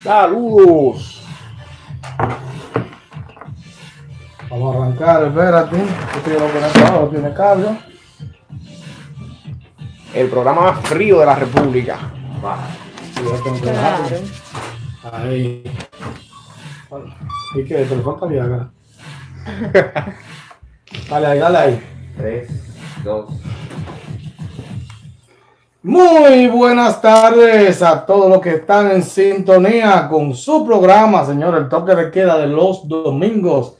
Saludos. Vamos a arrancar, espérate. Este lo tiene cable. El programa más frío de la República. Sí, ya tengo que dejarlo. Ahí. ¿Y qué? ¿Te le falta Viagra? dale ahí, dale ahí. 3, 2, Muy buenas tardes a todos los que están en sintonía con su programa, señor, el toque de queda de los domingos.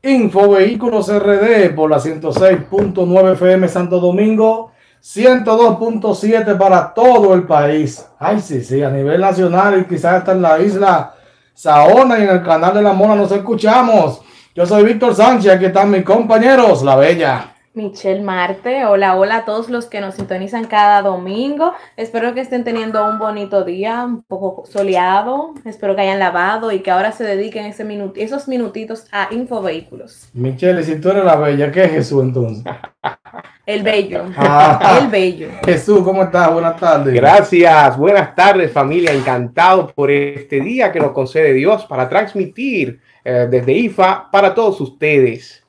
Infovehículos RD por la 106.9 FM Santo Domingo, 102.7 para todo el país. Ay, sí, sí, a nivel nacional y quizás hasta en la isla Saona y en el canal de la Mona nos escuchamos. Yo soy Víctor Sánchez, aquí están mis compañeros, La Bella. Michelle Marte, hola, hola a todos los que nos sintonizan cada domingo. Espero que estén teniendo un bonito día, un poco soleado. Espero que hayan lavado y que ahora se dediquen ese minut esos minutitos a infovehículos. Michelle, si tú eres La Bella, ¿qué es Jesús entonces? El bello. Ah. El bello. Jesús, ¿cómo estás? Buenas tardes. Gracias, buenas tardes familia, encantado por este día que nos concede Dios para transmitir eh, desde IFA para todos ustedes.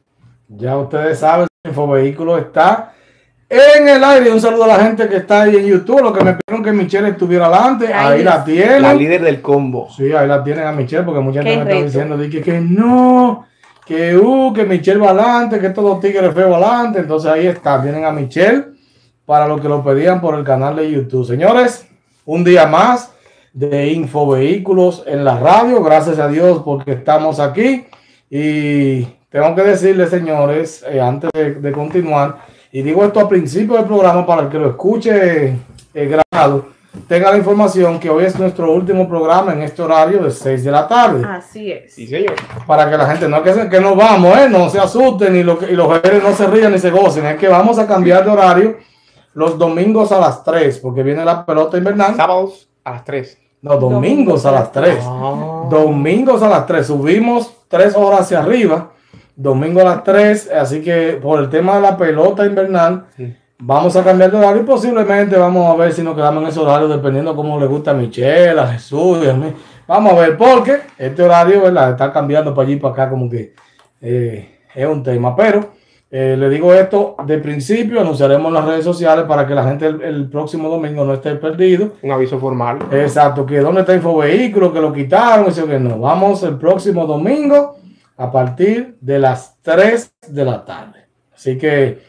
Ya ustedes saben, Infovehículo está en el aire. Un saludo a la gente que está ahí en YouTube. Lo que me pidieron que Michelle estuviera adelante. Ahí la tienen. La líder del combo. Sí, ahí la tienen a Michelle porque mucha gente me está diciendo de que, que no, que uh, que Michelle va adelante, que todos los tigres feos adelante. Entonces ahí está, tienen a Michelle para los que lo pedían por el canal de YouTube. Señores, un día más de Infovehículos en la radio. Gracias a Dios porque estamos aquí. Y tengo que decirles, señores, eh, antes de, de continuar, y digo esto al principio del programa para el que lo escuche eh, grabado, tenga la información que hoy es nuestro último programa en este horario de 6 de la tarde. Así es. Sí, señor. Para que la gente no que, se- que nos vamos, ¿eh? no se asusten y, lo que- y los jóvenes no se rían ni se gocen. Es que vamos a cambiar de horario los domingos a las 3, porque viene la pelota invernal. Sábados a las 3. No, domingos a las 3. Domingos a las 3. Subimos 3 horas hacia arriba. Domingo a las 3. Así que por el tema de la pelota invernal, Sí. vamos a cambiar de horario y posiblemente vamos a ver si nos quedamos en ese horario dependiendo cómo le gusta a Michelle, a Jesús y a mí. Vamos a ver, porque este horario ¿verdad? está cambiando para allí y para acá como que eh, es un tema. Pero eh, le digo esto de principio, anunciaremos en las redes sociales para que la gente el, el próximo domingo no esté perdido. Un aviso formal. Exacto, que dónde está Infovehículo, que lo quitaron, eso que no. Vamos el próximo domingo a partir de las 3 de la tarde. Así que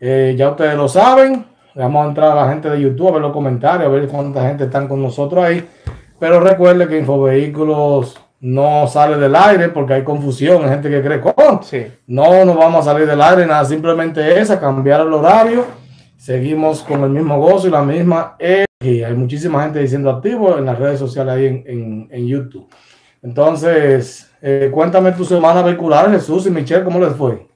eh, ya ustedes lo saben. Vamos a entrar a la gente de YouTube a ver los comentarios, a ver cuánta gente están con nosotros ahí. Pero recuerde que Infovehículos no sale del aire porque hay confusión, hay gente que cree, "Oh, Sí. no nos vamos a salir del aire, nada, simplemente es a cambiar el horario. Seguimos con el mismo gozo y la misma energía. Hay muchísima gente diciendo activo en las redes sociales ahí en, en- en YouTube. Entonces, eh, cuéntame tu semana vehicular, Jesús y Michelle, ¿cómo les fue?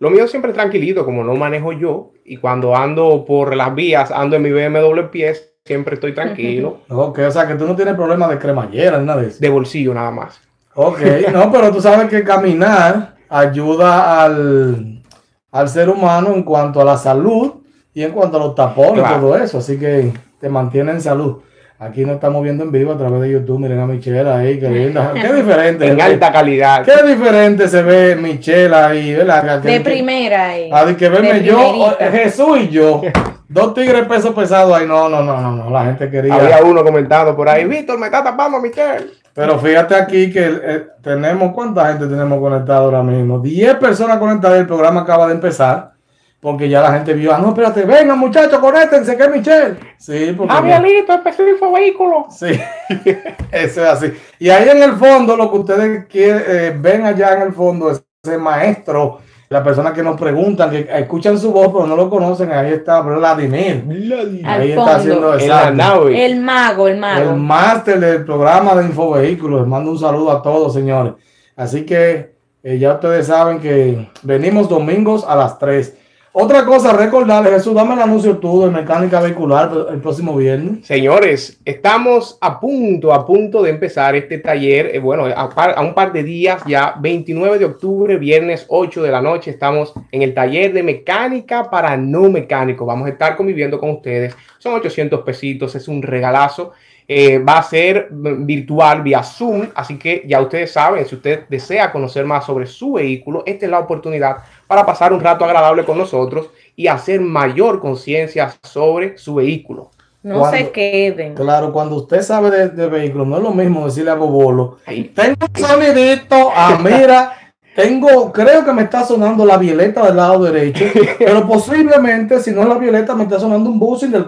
Lo mío siempre tranquilito, como no manejo yo, y cuando ando por las vías, ando en mi BMW pies, siempre estoy tranquilo, Ok, o sea que tú no tienes problema de cremallera ni nada de eso. de bolsillo nada más. Ok, no, pero tú sabes que caminar ayuda al, al ser humano en cuanto a la salud y en cuanto a los tapones y Claro. todo eso, así que te mantiene en salud. Aquí nos estamos viendo en vivo a través de YouTube, miren a Michelle ahí, qué linda, qué diferente. En alta calidad. Qué diferente se ve Michelle ahí, ¿verdad? De que- primera. eh. Ah, de que verme yo, Jesús y yo, dos tigres peso pesado ahí, no, no, no, no, no, la gente quería. Había uno comentando por ahí, Víctor, me está tapando Michelle. Pero fíjate aquí que eh, tenemos, ¿cuánta gente tenemos conectada ahora mismo? 10 personas conectadas, el programa acaba de empezar, porque ya la gente vio, ah, no, espérate, vengan muchachos, conéctense, que es Michelle. Sí, porque... Avialito, empezó el vehículo. Sí, eso es así. Y ahí en el fondo, lo que ustedes quieren, eh, ven allá en el fondo, es ese maestro, la persona que nos preguntan, que escuchan su voz, pero no lo conocen, ahí está Vladimir. Al Ahí fondo. está haciendo exacto. El mago, el el mago. máster del programa de Infovehículos. Les mando un saludo a todos, señores. Así que eh, ya ustedes saben que venimos domingos a las 3. Otra cosa, recordarles, Jesús, dame el anuncio tú de mecánica vehicular el próximo viernes. Señores, estamos a punto, a punto de empezar este taller. eh, bueno, a, par- a un par de días, ya 29 de octubre, viernes 8 de la noche, estamos en el taller de mecánica para no mecánicos. Vamos a estar conviviendo con ustedes. Son 800 pesitos, es un regalazo. Eh, va a ser virtual vía Zoom, así que ya ustedes saben, si usted desea conocer más sobre su vehículo, esta es la oportunidad para pasar un rato agradable con nosotros y hacer mayor conciencia sobre su vehículo. No Cuando- se queden. Claro, cuando usted sabe de, de vehículos, no es lo mismo decirle a Bobolo, tengo un sonidito, ah, mira, tengo, creo que me está sonando la violeta del lado derecho, pero posiblemente, si no es la violeta, me está sonando un buzzing del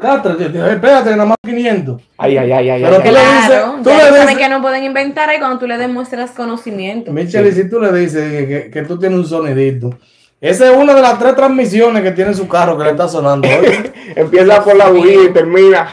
digo, Espérate, nada más 500. Ay, ay, ay, ay, Pero ay, tú ay. le Claro, dices- tú le dices- que no pueden inventar ahí cuando tú le demuestras conocimiento. Michelle, y si tú le dices que, que- que tú tienes un sonidito, esa es una de las tres transmisiones que tiene su carro que le está sonando. Oye, Empieza por la bujía y termina.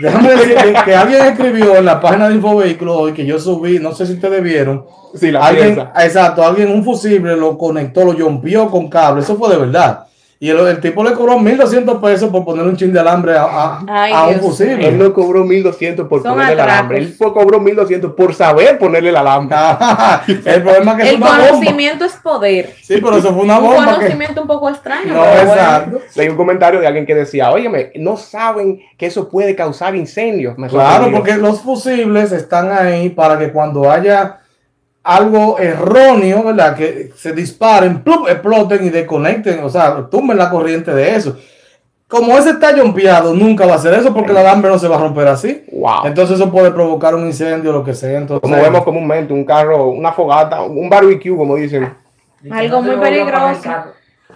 Déjame decir que, alguien escribió en la página de Infovehículos hoy que yo subí, no sé si ustedes vieron, Sí, la alguien, exacto, alguien un fusible lo conectó, lo jompió con cable, eso fue de verdad. Y el, el tipo le cobró 1200 pesos por poner un chin de alambre a, a- Ay, a un fusible. Él no cobró 1200 por Son ponerle el alambre. Él cobró 1200 por saber ponerle el alambre. el problema es que es El bomba. conocimiento es poder. Sí, pero eso fue una Un bomba. que- conocimiento un poco extraño. No, pero bueno. exacto. Leí un comentario de alguien que decía, óyeme, no saben que eso puede causar incendios. Me Claro, porque los fusibles están ahí para que cuando haya algo erróneo, ¿verdad? Que se disparen, ¡plum! exploten y desconecten, o sea, tumben la corriente de eso. Como ese está jompeado, nunca va a hacer eso porque el alambre no se va a romper así. Wow. Entonces eso puede provocar un incendio o lo que sea. Entonces, como vemos comúnmente, un carro, una fogata, un barbecue, como dicen. Algo muy peligroso.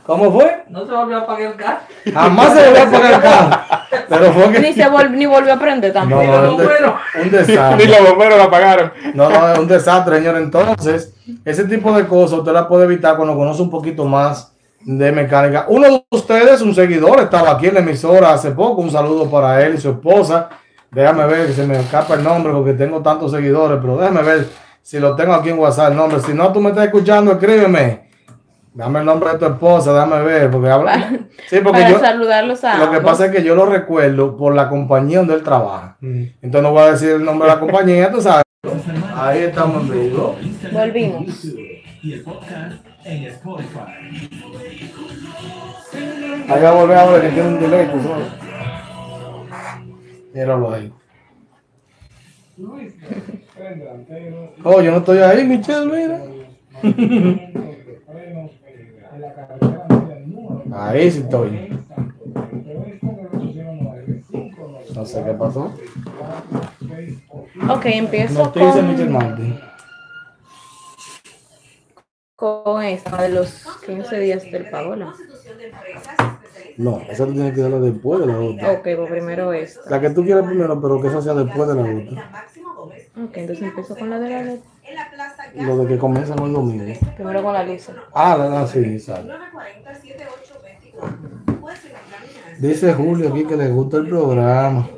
¿Cómo fue? No se volvió a apagar el carro. Jamás se volvió a poner el carro. Pero fue que... Ni, se vol- ni volvió a aprender No, tampoco. no, un, de- un Ni desastre. los bomberos la apagaron. No, no, es un desastre, señor. Entonces, ese tipo de cosas usted la puede evitar cuando conoce un poquito más de mecánica. Uno de ustedes, un seguidor, estaba aquí en la emisora hace poco. Un saludo para él y su esposa. Déjame ver, que se me escapa el nombre porque tengo tantos seguidores, pero déjame ver si lo tengo aquí en WhatsApp el nombre. Si no, tú me estás escuchando, escríbeme. Dame el nombre de tu esposa, déjame ver, porque habla. Sí, porque Para yo. saludarlos a Lo que ambos. pasa es que yo lo recuerdo por la compañía donde él trabaja. Entonces no voy a decir el nombre de la compañía, tú sabes. Ahí estamos en vivo. Volvimos. y el podcast en Spotify. Hay que volver a ver que tiene un delay, tú sabes. Míralo ahí. Oh, yo no estoy ahí, Michelle, mira. Ahí sí estoy. No sé qué pasó. Ok, empiezo con, con esta de los 15 días del Paola. No, esa tú tienes que darla después de la otra. Ok, pues primero esta. La que tú quieras primero, pero que esa sea después de la otra. Ok, entonces empiezo con la de la de- Lo de que comienzan hoy domingo. Primero con la lisa. Ah, la, la sí, exacto. Dice Julio aquí que le gusta el programa.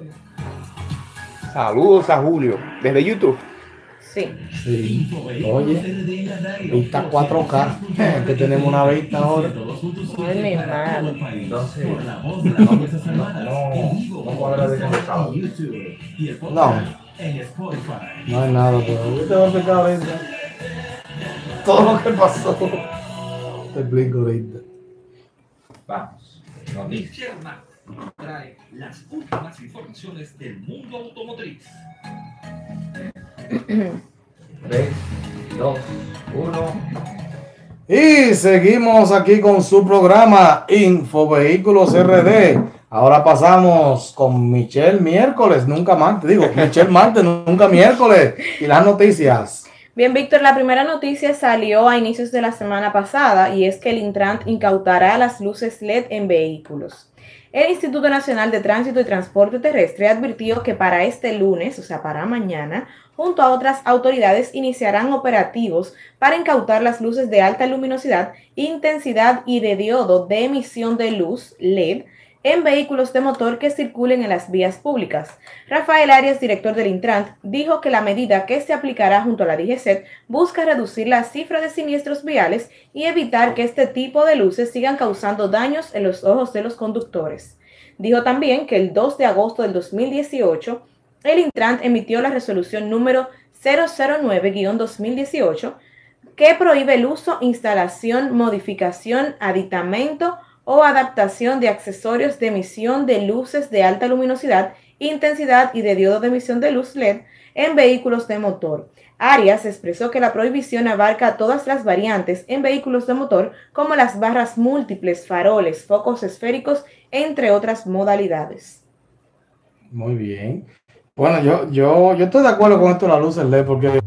Saludos a Julio, desde YouTube. Sí. Sí. Oye, vista 4K. Que tenemos una vista ahora. Ay, mi madre. Entonces, no, no el No. En Spotify. No hay nada, pero yo te voy a explicar ahorita. Todo lo que pasó. Te explico ahorita. vamos. Martin trae las últimas informaciones del mundo automotriz. 3, 2, 1. Y seguimos aquí con su programa Infovehículos RD. Ahora pasamos con Michelle miércoles, nunca martes. Digo, Michelle martes, nunca miércoles. Y las noticias. Bien, Víctor, la primera noticia salió a inicios de la semana pasada y es que el Intrant incautará las luces LED en vehículos. El Instituto Nacional de Tránsito y Transporte Terrestre advirtió que para este lunes, o sea, para mañana, junto a otras autoridades iniciarán operativos para incautar las luces de alta luminosidad, intensidad y de diodo de emisión de luz LED en vehículos de motor que circulen en las vías públicas. Rafael Arias, director del Intrant, dijo que la medida que se aplicará junto a la DGCET busca reducir la cifra de siniestros viales y evitar que este tipo de luces sigan causando daños en los ojos de los conductores. Dijo también que el 2 de agosto del 2018, el Intrant emitió la resolución número 009-2018 que prohíbe el uso, instalación, modificación, aditamento o adaptación de accesorios de emisión de luces de alta luminosidad intensidad y de diodo de emisión de luz LED en vehículos de motor. Arias expresó que la prohibición abarca todas las variantes en vehículos de motor, como las barras múltiples, faroles, focos esféricos, entre otras modalidades. Muy bien. Bueno, yo, yo, yo estoy de acuerdo con esto de las luces LED, porque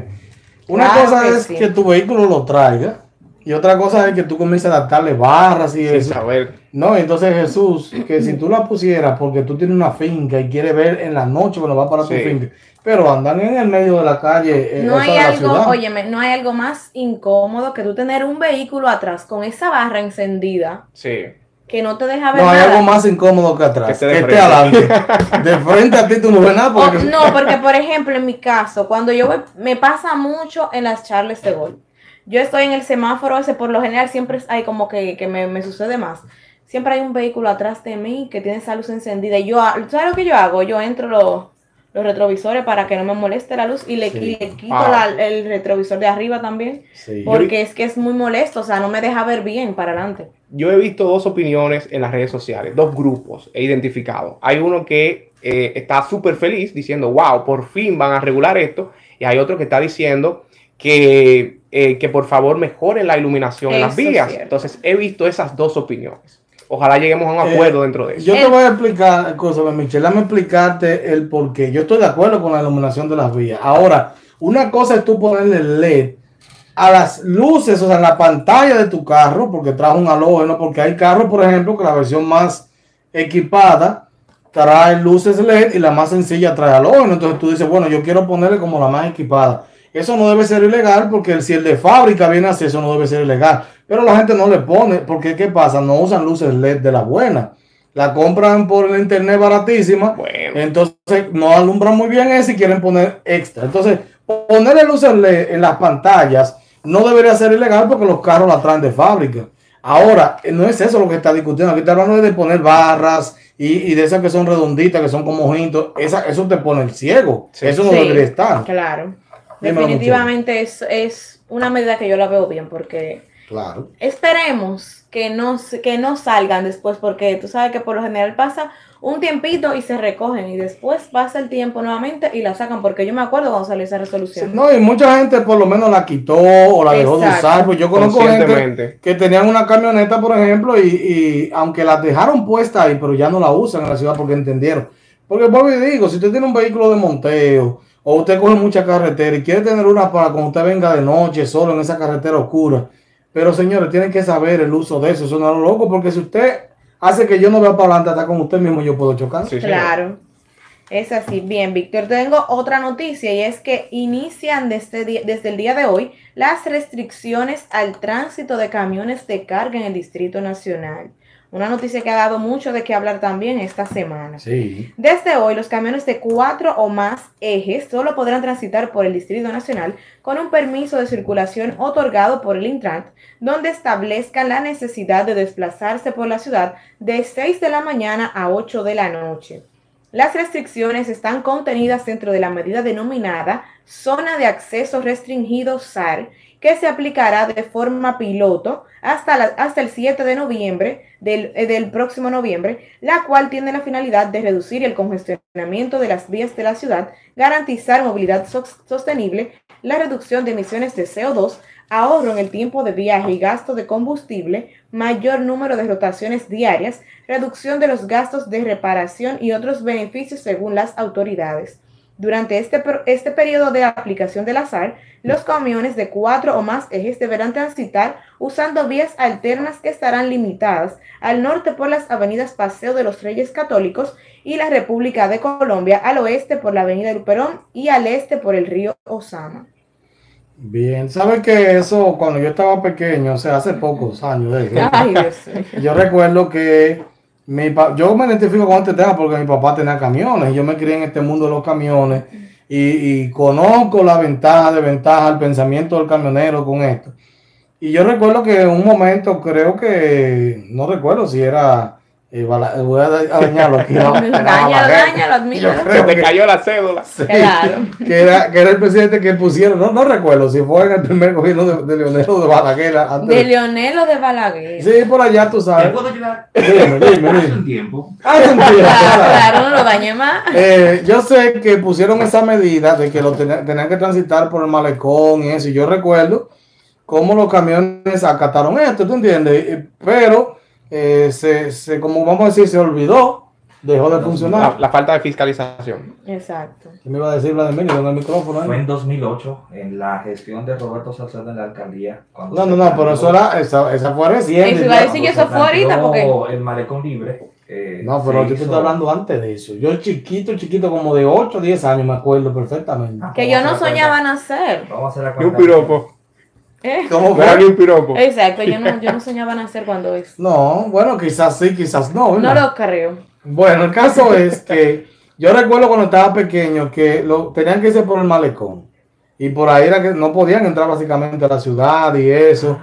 una Claro cosa que es sí. que tu vehículo lo traiga y otra cosa es que tú comiences a adaptarle barras y Sin eso. saber. No, entonces Jesús, que si tú la pusieras porque tú tienes una finca y quieres ver en la noche cuando vas para tu Sí. finca, pero andan en el medio de la calle, eh, No hay algo, ciudad. óyeme, no hay algo más incómodo que tú tener un vehículo atrás con esa barra encendida Sí. que no te deja ver No hay nada. algo más incómodo que atrás, Que que esté adelante. De frente a ti tú no ves nada porque... no, porque por ejemplo, en mi caso, cuando yo voy, me pasa mucho en las charlas de gol. Yo estoy en el semáforo ese, por lo general siempre hay como que, que me, me sucede más. Siempre hay un vehículo atrás de mí que tiene esa luz encendida. Y yo, ha- ¿sabes lo que yo hago? Yo entro los, los retrovisores para que no me moleste la luz y le, Sí. y le quito la- el retrovisor de arriba también. Sí. Porque es que es muy molesto, o sea, no me deja ver bien para adelante. Yo he visto dos opiniones en las redes sociales, dos grupos he identificado. Hay uno que eh, está súper feliz diciendo, wow, por fin van a regular esto. Y hay otro que está diciendo que, eh, que por favor mejoren la iluminación en las vías. Entonces he visto esas dos opiniones. Ojalá lleguemos a un Eh, acuerdo dentro de eso. Yo te El- voy a explicar cosas, Michelle. Dame explicarte el por qué. Yo estoy de acuerdo con la iluminación de las vías. Ahora, una cosa es tú ponerle LED a las luces, o sea, en la pantalla de tu carro, porque trae un halógeno, porque hay carros, por ejemplo, que la versión más equipada trae luces LED y la más sencilla trae halógeno. Entonces tú dices, bueno, yo quiero ponerle como la más equipada. Eso no debe ser ilegal porque si el de fábrica viene así, eso no debe ser ilegal. Pero la gente no le pone, porque ¿qué pasa? No usan luces LED de la buena. La compran por el internet baratísima. Bueno, Entonces no alumbran muy bien eso y quieren poner extra. Entonces, ponerle luces LED en las pantallas no debería ser ilegal porque los carros la traen de fábrica. Ahora, no es eso lo que está discutiendo. Aquí está hablando de poner barras y, y de esas que son redonditas, que son como ojitos. Esa, eso te pone el ciego. Sí. eso no Sí, debería estar. Claro. Definitivamente es, es una medida que yo la veo bien porque Claro. esperemos que no, se- que no salgan después porque tú sabes que por lo general pasa un tiempito y se recogen y después pasa el tiempo nuevamente y la sacan porque yo me acuerdo cuando salió esa resolución. No, y mucha gente por lo menos la quitó o la dejó de usar. Pues yo conozco gente que tenían una camioneta, por ejemplo, y, y aunque las dejaron puesta ahí, pero ya no la usan en la ciudad porque entendieron. Porque vuelvo y digo, si usted tiene un vehículo de monteo o usted coge mucha carretera y quiere tener una para cuando usted venga de noche solo en esa carretera oscura, pero señores, tienen que saber el uso de eso, eso no es lo loco, porque si usted hace que yo no vea para adelante hasta con usted mismo, yo puedo chocar. Sí, señor. Claro. Es así. Bien, Víctor, tengo otra noticia y es que inician desde, desde el día de hoy las restricciones al tránsito de camiones de carga en el Distrito Nacional. Una noticia que ha dado mucho de qué hablar también esta semana. Sí. Desde hoy, los camiones de cuatro o más ejes solo podrán transitar por el Distrito Nacional con un permiso de circulación otorgado por el Intran, donde establezcan la necesidad de desplazarse por la ciudad de 6 de la mañana a 8 de la noche. Las restricciones están contenidas dentro de la medida denominada Zona de Acceso Restringido SAR, que se aplicará de forma piloto hasta, el 7 de noviembre del, eh, del próximo noviembre, la cual tiene la finalidad de reducir el congestionamiento de las vías de la ciudad, garantizar movilidad sos- sostenible, la reducción de emisiones de CO2, ahorro en el tiempo de viaje y gasto de combustible, mayor número de rotaciones diarias, reducción de los gastos de reparación y otros beneficios según las autoridades. Durante este, este periodo de aplicación del azar, los camiones de cuatro o más ejes deberán transitar usando vías alternas que estarán limitadas al norte por las avenidas Paseo de los Reyes Católicos y la República de Colombia, al oeste por la avenida Luperón y al este por el río Osama. Bien, ¿sabe que eso cuando yo estaba pequeño, o sea, hace pocos años, de- Ay, mío. Yo recuerdo que mi yo me identifico con este tema porque mi papá tenía camiones y yo me crié en este mundo de los camiones y, y conozco la ventaja, de ventaja, el pensamiento del camionero con esto. Y yo recuerdo que en un momento, creo que, no recuerdo si era eh, voy a, da- a dañarlo aquí. Dañalo, dañalo. Yo creo te que- cayó la cédula. Sí, Claro. que, era, que era el presidente que pusieron, no, no recuerdo si fue en el primer gobierno de, de Leonel o de Balaguer. Antes De Leonel o de Balaguer. Sí, por allá tú ¿Te sabes. puedo ayudar? Dime, dime, Hace un tiempo. Hace un tiempo, Claro, no lo dañe más. Eh, yo sé que pusieron esa medida de que lo tenían, tenían que transitar por el malecón y eso. Y yo recuerdo cómo los camiones acataron esto, ¿tú entiendes? Eh, Pero eh, se, se, como vamos a decir, se olvidó, dejó de funcionar. la falta de fiscalización. Exacto. ¿Qué me iba a decir Vladimir? El micrófono. Fue ahí. en 2008, en la gestión de Roberto Salcedo en la alcaldía. cuando No, no, no, pero eso era, esa, esa fue reciente. Eso iba a decir que cuando eso fue ahorita, porque- El malecón libre. eh, No, pero yo te hizo- estoy hablando antes de eso. Yo chiquito, chiquito, como de 8 o 10 años, me acuerdo perfectamente. Ah, Que yo no soñaba cuenta. nacer. Vamos a hacer la Ni un cuenta. piropo. ¿Eh? ¿Cómo fue? un piropo. Exacto, yo no, yo no soñaba nacer cuando es. No, bueno, quizás sí, quizás no. No lo creo. Bueno, el caso es que yo recuerdo cuando estaba pequeño que lo, tenían que irse por el malecón. Y por ahí era que no podían entrar básicamente a la ciudad y eso.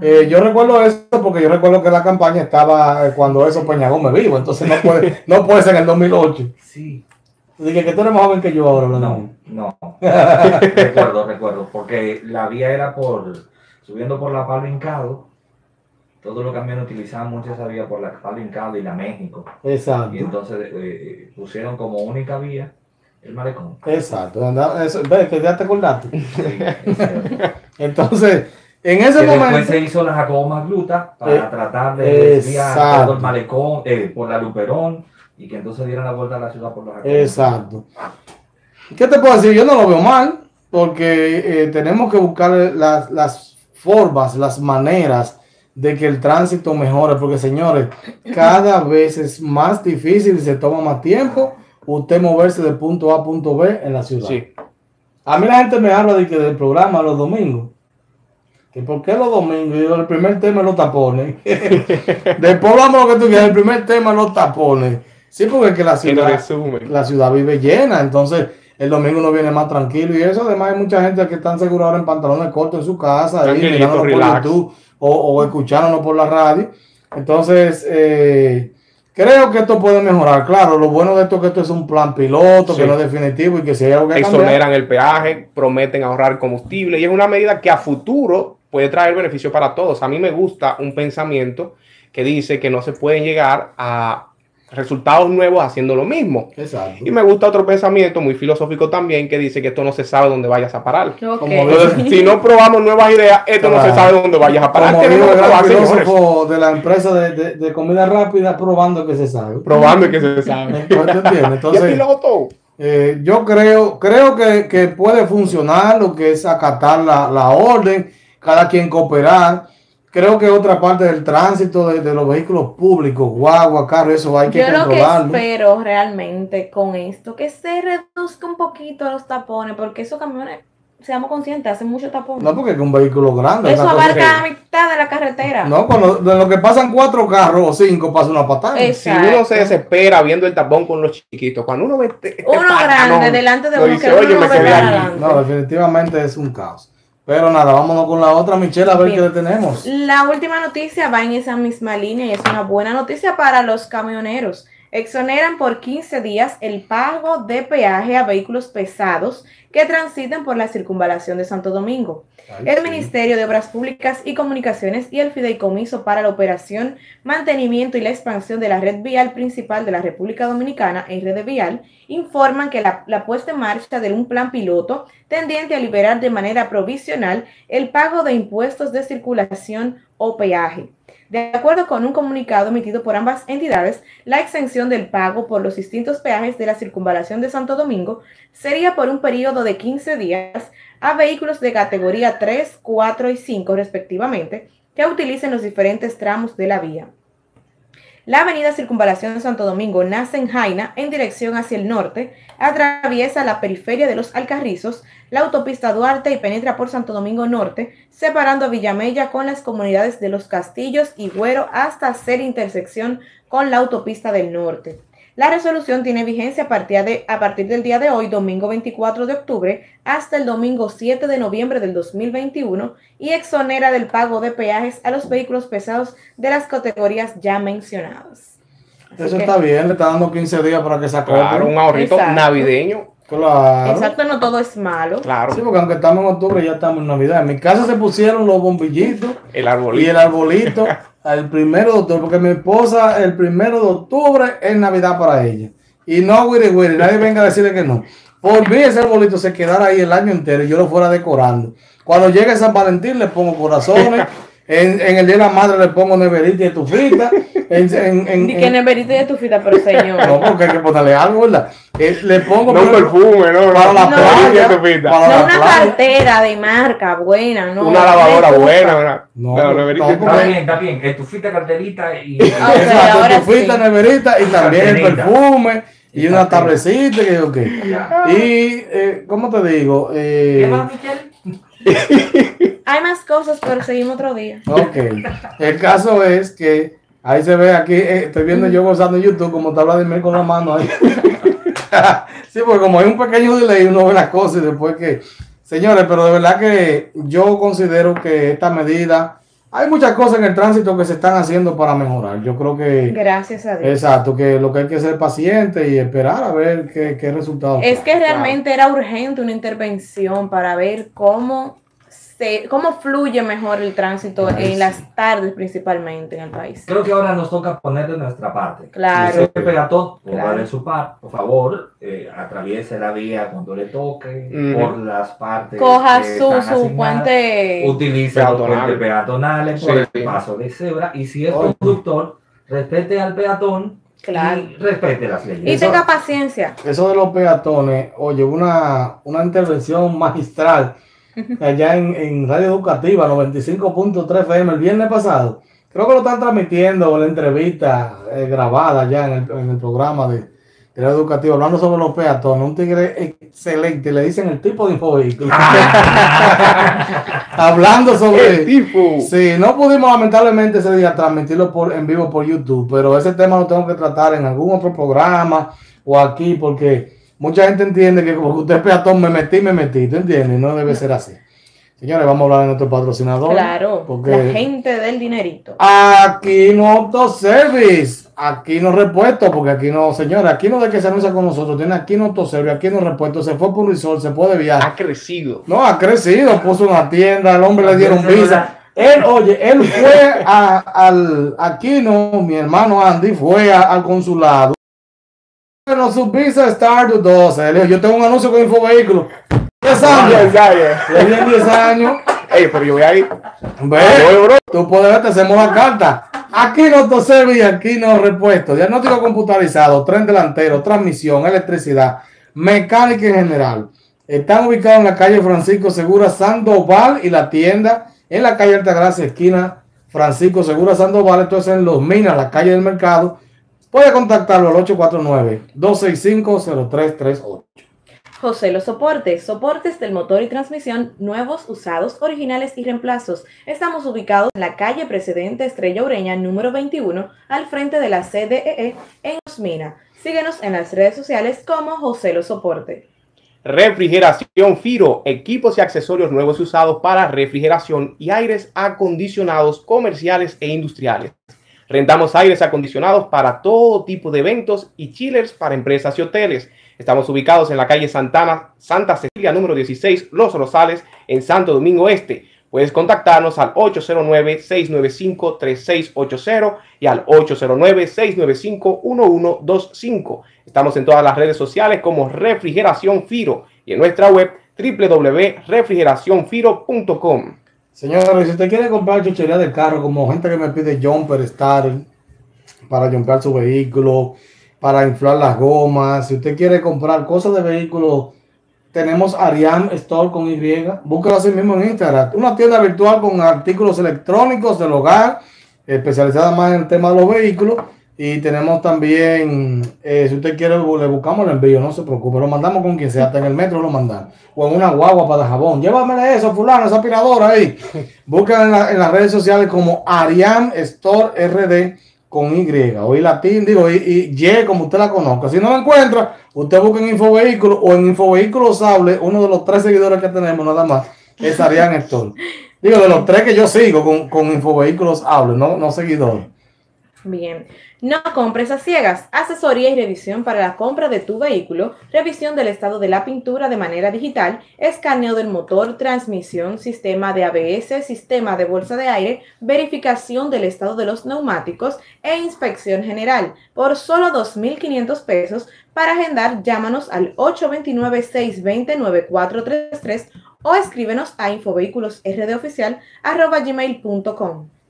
Eh, yo recuerdo eso porque yo recuerdo que la campaña estaba eh, cuando eso Peña Gómez vivo. Entonces no puede, no puede ser en el 2008. Sí. Así que, tú eres más joven que yo ahora, No, Vladimir. no. recuerdo, recuerdo. Porque la vía era por. Subiendo por la Palo Hincado. Todos los camiones utilizaban mucho esa vía por la Palo Hincado y la México. Exacto. Y entonces eh, eh, pusieron como única vía el malecón. Exacto. Anda- eso- ve, que ya te acordaste. Sí. Entonces, en ese que después momento. se hizo la Jacobo Magluta para Eh, tratar de desviar todo el malecón eh, por la Luperón y que entonces dieran la vuelta a la ciudad por los Jacobos. Exacto. ¿Qué te puedo decir? Yo no lo veo mal, porque eh, tenemos que buscar las, las formas, las maneras de que el tránsito mejore, porque señores, cada vez es más difícil y se toma más tiempo usted moverse de punto A a punto B en la ciudad. Sí. A mí la gente me habla de que del programa los domingos. Que por qué los domingos, yo, el primer tema es los tapones. Después hablamos lo que tú quieras, el primer tema es los tapones. Sí, porque es que la ciudad, la ciudad vive llena, entonces el domingo uno viene más tranquilo y eso. Además, hay mucha gente que están seguros ahora en pantalones cortos en su casa, ahí Tranquilito, mirándonos por relax. YouTube o, o escuchándonos por la radio. Entonces, eh, creo que esto puede mejorar. Claro, lo bueno de esto es que esto es un plan piloto, que no es definitivo y que si hay algo que cambiar, exoneran el peaje, prometen ahorrar combustible y es una medida que a futuro puede traer beneficio para todos. A mí me gusta un pensamiento que dice que no se pueden llegar a resultados nuevos haciendo lo mismo. Exacto. Y me gusta otro pensamiento muy filosófico también que dice que esto no se sabe dónde vayas a parar. Ok. Como Entonces, si no probamos nuevas ideas, esto no se sabe dónde vayas a parar. Como el probar, señores. filósofo de la empresa de, de- de comida rápida, probando que se sabe. Probando que se sabe. Entonces, eh, yo creo, creo que, que puede funcionar lo que es acatar la, la orden, cada quien cooperar. Creo que otra parte del tránsito de, de los vehículos públicos, guagua, carro, eso hay que Yo lo que controlarlo. espero realmente con esto, que se reduzca un poquito los tapones, porque esos camiones, seamos conscientes, hacen mucho tapón. No, porque es un vehículo grande. Eso abarca la mitad de la carretera. No, cuando de lo que pasan cuatro carros o cinco, pasa una patada. Si uno se desespera viendo el tapón con los chiquitos, cuando uno ve este, este Uno patanón, grande delante de uno dice, que uno "Oye, no me ve quedé para aquí". adelante. No, definitivamente es un caos. Pero nada, vámonos con la otra, Michelle, a ver Bien. qué le tenemos. La última noticia va en esa misma línea y es una buena noticia para los camioneros. Exoneran por 15 días el pago de peaje a vehículos pesados que transiten por la circunvalación de Santo Domingo. El Ministerio de Obras Públicas y Comunicaciones y el Fideicomiso para la Operación, Mantenimiento y la Expansión de la Red Vial Principal de la República Dominicana, Red Vial, informan que la, la puesta en marcha de un plan piloto tendiente a liberar de manera provisional el pago de impuestos de circulación o peaje. De acuerdo con un comunicado emitido por ambas entidades, la exención del pago por los distintos peajes de la circunvalación de Santo Domingo sería por un periodo de 15 días a vehículos de categoría 3, 4 y 5 respectivamente que utilicen los diferentes tramos de la vía. La avenida Circunvalación de Santo Domingo nace en Jaina en dirección hacia el norte, atraviesa la periferia de los Alcarrizos, la autopista Duarte y penetra por Santo Domingo Norte, separando a Villamella con las comunidades de Los Castillos y Güero hasta hacer intersección con la autopista del norte. La resolución tiene vigencia a partir, de, a partir del día de hoy, domingo 24 de octubre, hasta el domingo 7 de noviembre del 2021 y exonera del pago de peajes a los vehículos pesados de las categorías ya mencionadas. Eso que- está bien, le está dando 15 días para que se Claro, acople. un ahorrito Exacto. navideño. Claro. Exacto, no todo es malo. Claro. Sí, porque aunque estamos en octubre, ya estamos en Navidad. En mi casa se pusieron los bombillitos El y el arbolito el primero de octubre, porque mi esposa el primero de octubre es Navidad para ella. Y no, Willy Willy, nadie venga a decirle que no. Por mí ese arbolito se quedara ahí el año entero y yo lo fuera decorando. Cuando llegue San Valentín le pongo corazones. En, en el Día de la Madre le pongo neverita y estufita. En, en, que neverita de tu fita, pero señor. no, porque hay que ponerle algo, ¿verdad? Eh, le pongo No un perfume, no. para la No. playa. tu pita. para No la una playa. cartera de marca buena, no. Una lavadora buena. Una, No, no, neverita. no, Está bien, está bien. Estufita, carterita y. Ah, ok. Exacto, ahora estufita, sí. neverita y también el perfume y Y una tablecita que yo qué. Y, eh, ¿cómo te digo? Eh, ¿Qué más, Michelle? Hay más cosas, pero seguimos otro día. ok. El caso es que ahí se ve aquí, eh, estoy viendo yo gozando en YouTube como está Vladimir con la mano ahí. sí, porque como hay un pequeño delay, uno ve las cosas y después que... Señores, pero de verdad que yo considero que esta medida, hay muchas cosas en el tránsito que se están haciendo para mejorar. Yo creo que... Gracias a Dios. Exacto, que lo que hay que ser paciente y esperar a ver qué, qué resultados. Es que realmente era urgente una intervención para ver cómo se, cómo fluye mejor el tránsito Ay, en las tardes principalmente en el país. Creo que ahora nos toca poner de nuestra parte. Claro. Si usted peatón, Claro. ponga de su par, por favor, eh, atraviese la vía cuando le toque, Ujú. por las partes. Coja que su, están su puente. Utilice los Peatonal. puentes peatonales por Sí. el paso de cebra y si es Oye. conductor, respete al peatón Claro. y respete las leyes. Y tenga paciencia. Eso de los peatones, oye, una, una intervención magistral allá en, en Radio Educativa 95.3 FM el viernes pasado. Creo que lo están transmitiendo la entrevista eh, grabada ya en el, en el programa de, de Radio Educativa, hablando sobre los peatones. Un tigre excelente, le dicen el tipo de infovehículo. hablando El sobre. tipo. Sí, no pudimos lamentablemente ese día transmitirlo por, en vivo por YouTube, pero ese tema lo tengo que tratar en algún otro programa o aquí, porque mucha gente entiende que como que usted es peatón, me metí, me metí, ¿tú entiendes? No debe ser así. Señores, vamos a hablar de nuestro patrocinador. Claro. porque La gente del dinerito. aquí no autoservice, aquí no repuesto, porque aquí no, señores, aquí no de que se anuncia con nosotros, tiene aquí no autoservice, aquí no repuesto, se fue por un resort, se puede viajar. Ha crecido. No, ha crecido, puso una tienda, al hombre le dieron visa. Él, oye, él fue a, al, aquí no, mi hermano Andy fue a- al consulado. Bueno, su visa está de 12. Él dijo, yo tengo un anuncio con Infovehículo. 10 años. Le dieron 10 años. Ey, pero yo voy ahí. Ve, Voy, bro. tú puedes ver, te hacemos la carta. Aquí no autoservice y aquí no repuesto. Diagnóstico computarizado, tren delantero, transmisión, electricidad, mecánica en general. Están ubicados en la calle Francisco Segura Sandoval y la tienda en la calle Altagracia, esquina Francisco Segura Sandoval. Esto es en Los Minas, la calle del mercado. Puede contactarlo al 849-265-0338. José Los Soportes, soportes del motor y transmisión, nuevos, usados, originales y reemplazos. Estamos ubicados en la calle Presidente Estrella Ureña, número 21, al frente de la CDEE en Osmina. Síguenos en las redes sociales como José Los Soporte. Refrigeración Firo, equipos y accesorios nuevos y usados para refrigeración y aires acondicionados comerciales e industriales. Rentamos aires acondicionados para todo tipo de eventos y chillers para empresas y hoteles. Estamos ubicados en la calle Santana, Santa Cecilia, número 16, Los Rosales, en Santo Domingo Este. Puedes contactarnos al 809-695-3680 y al 809-695-1125. Estamos en todas las redes sociales como Refrigeración Firo y en nuestra web www.refrigeracionfiro.com. Señores, si usted quiere comprar chuchería de carro, como gente que me pide jumper starter para jumpear su vehículo, para inflar las gomas, si usted quiere comprar cosas de vehículo, tenemos Ariam Store con Y, búsquelo así mismo en Instagram. Una tienda virtual con artículos electrónicos del hogar, especializada más en el tema de los vehículos. Y tenemos también, eh, si usted quiere, le buscamos el envío, no se preocupe, lo mandamos con quien sea, hasta en el metro lo mandamos. O en una guagua para jabón. Llévame eso, fulano, esa aspiradora ahí. Busquen en, la- en las redes sociales como Ariam Store RD con Y, o Y latín, digo, y, y Y como usted la conozca. Si no la encuentra, usted busca en Infovehículo o en Infovehículo Sable, uno de los tres seguidores que tenemos nada más, es Ariam Store. Digo, de los tres que yo sigo con, con Infovehículos Hable, no, no seguidores. Bien, no compres a ciegas. Asesoría y revisión para la compra de tu vehículo, revisión del estado de la pintura de manera digital, escaneo del motor, transmisión, sistema de ABS, sistema de bolsa de aire, verificación del estado de los neumáticos e inspección general. Por solo 2.500 pesos, para agendar, llámanos al 829-620-9433 o escríbenos a infovehículosrdoficial.com.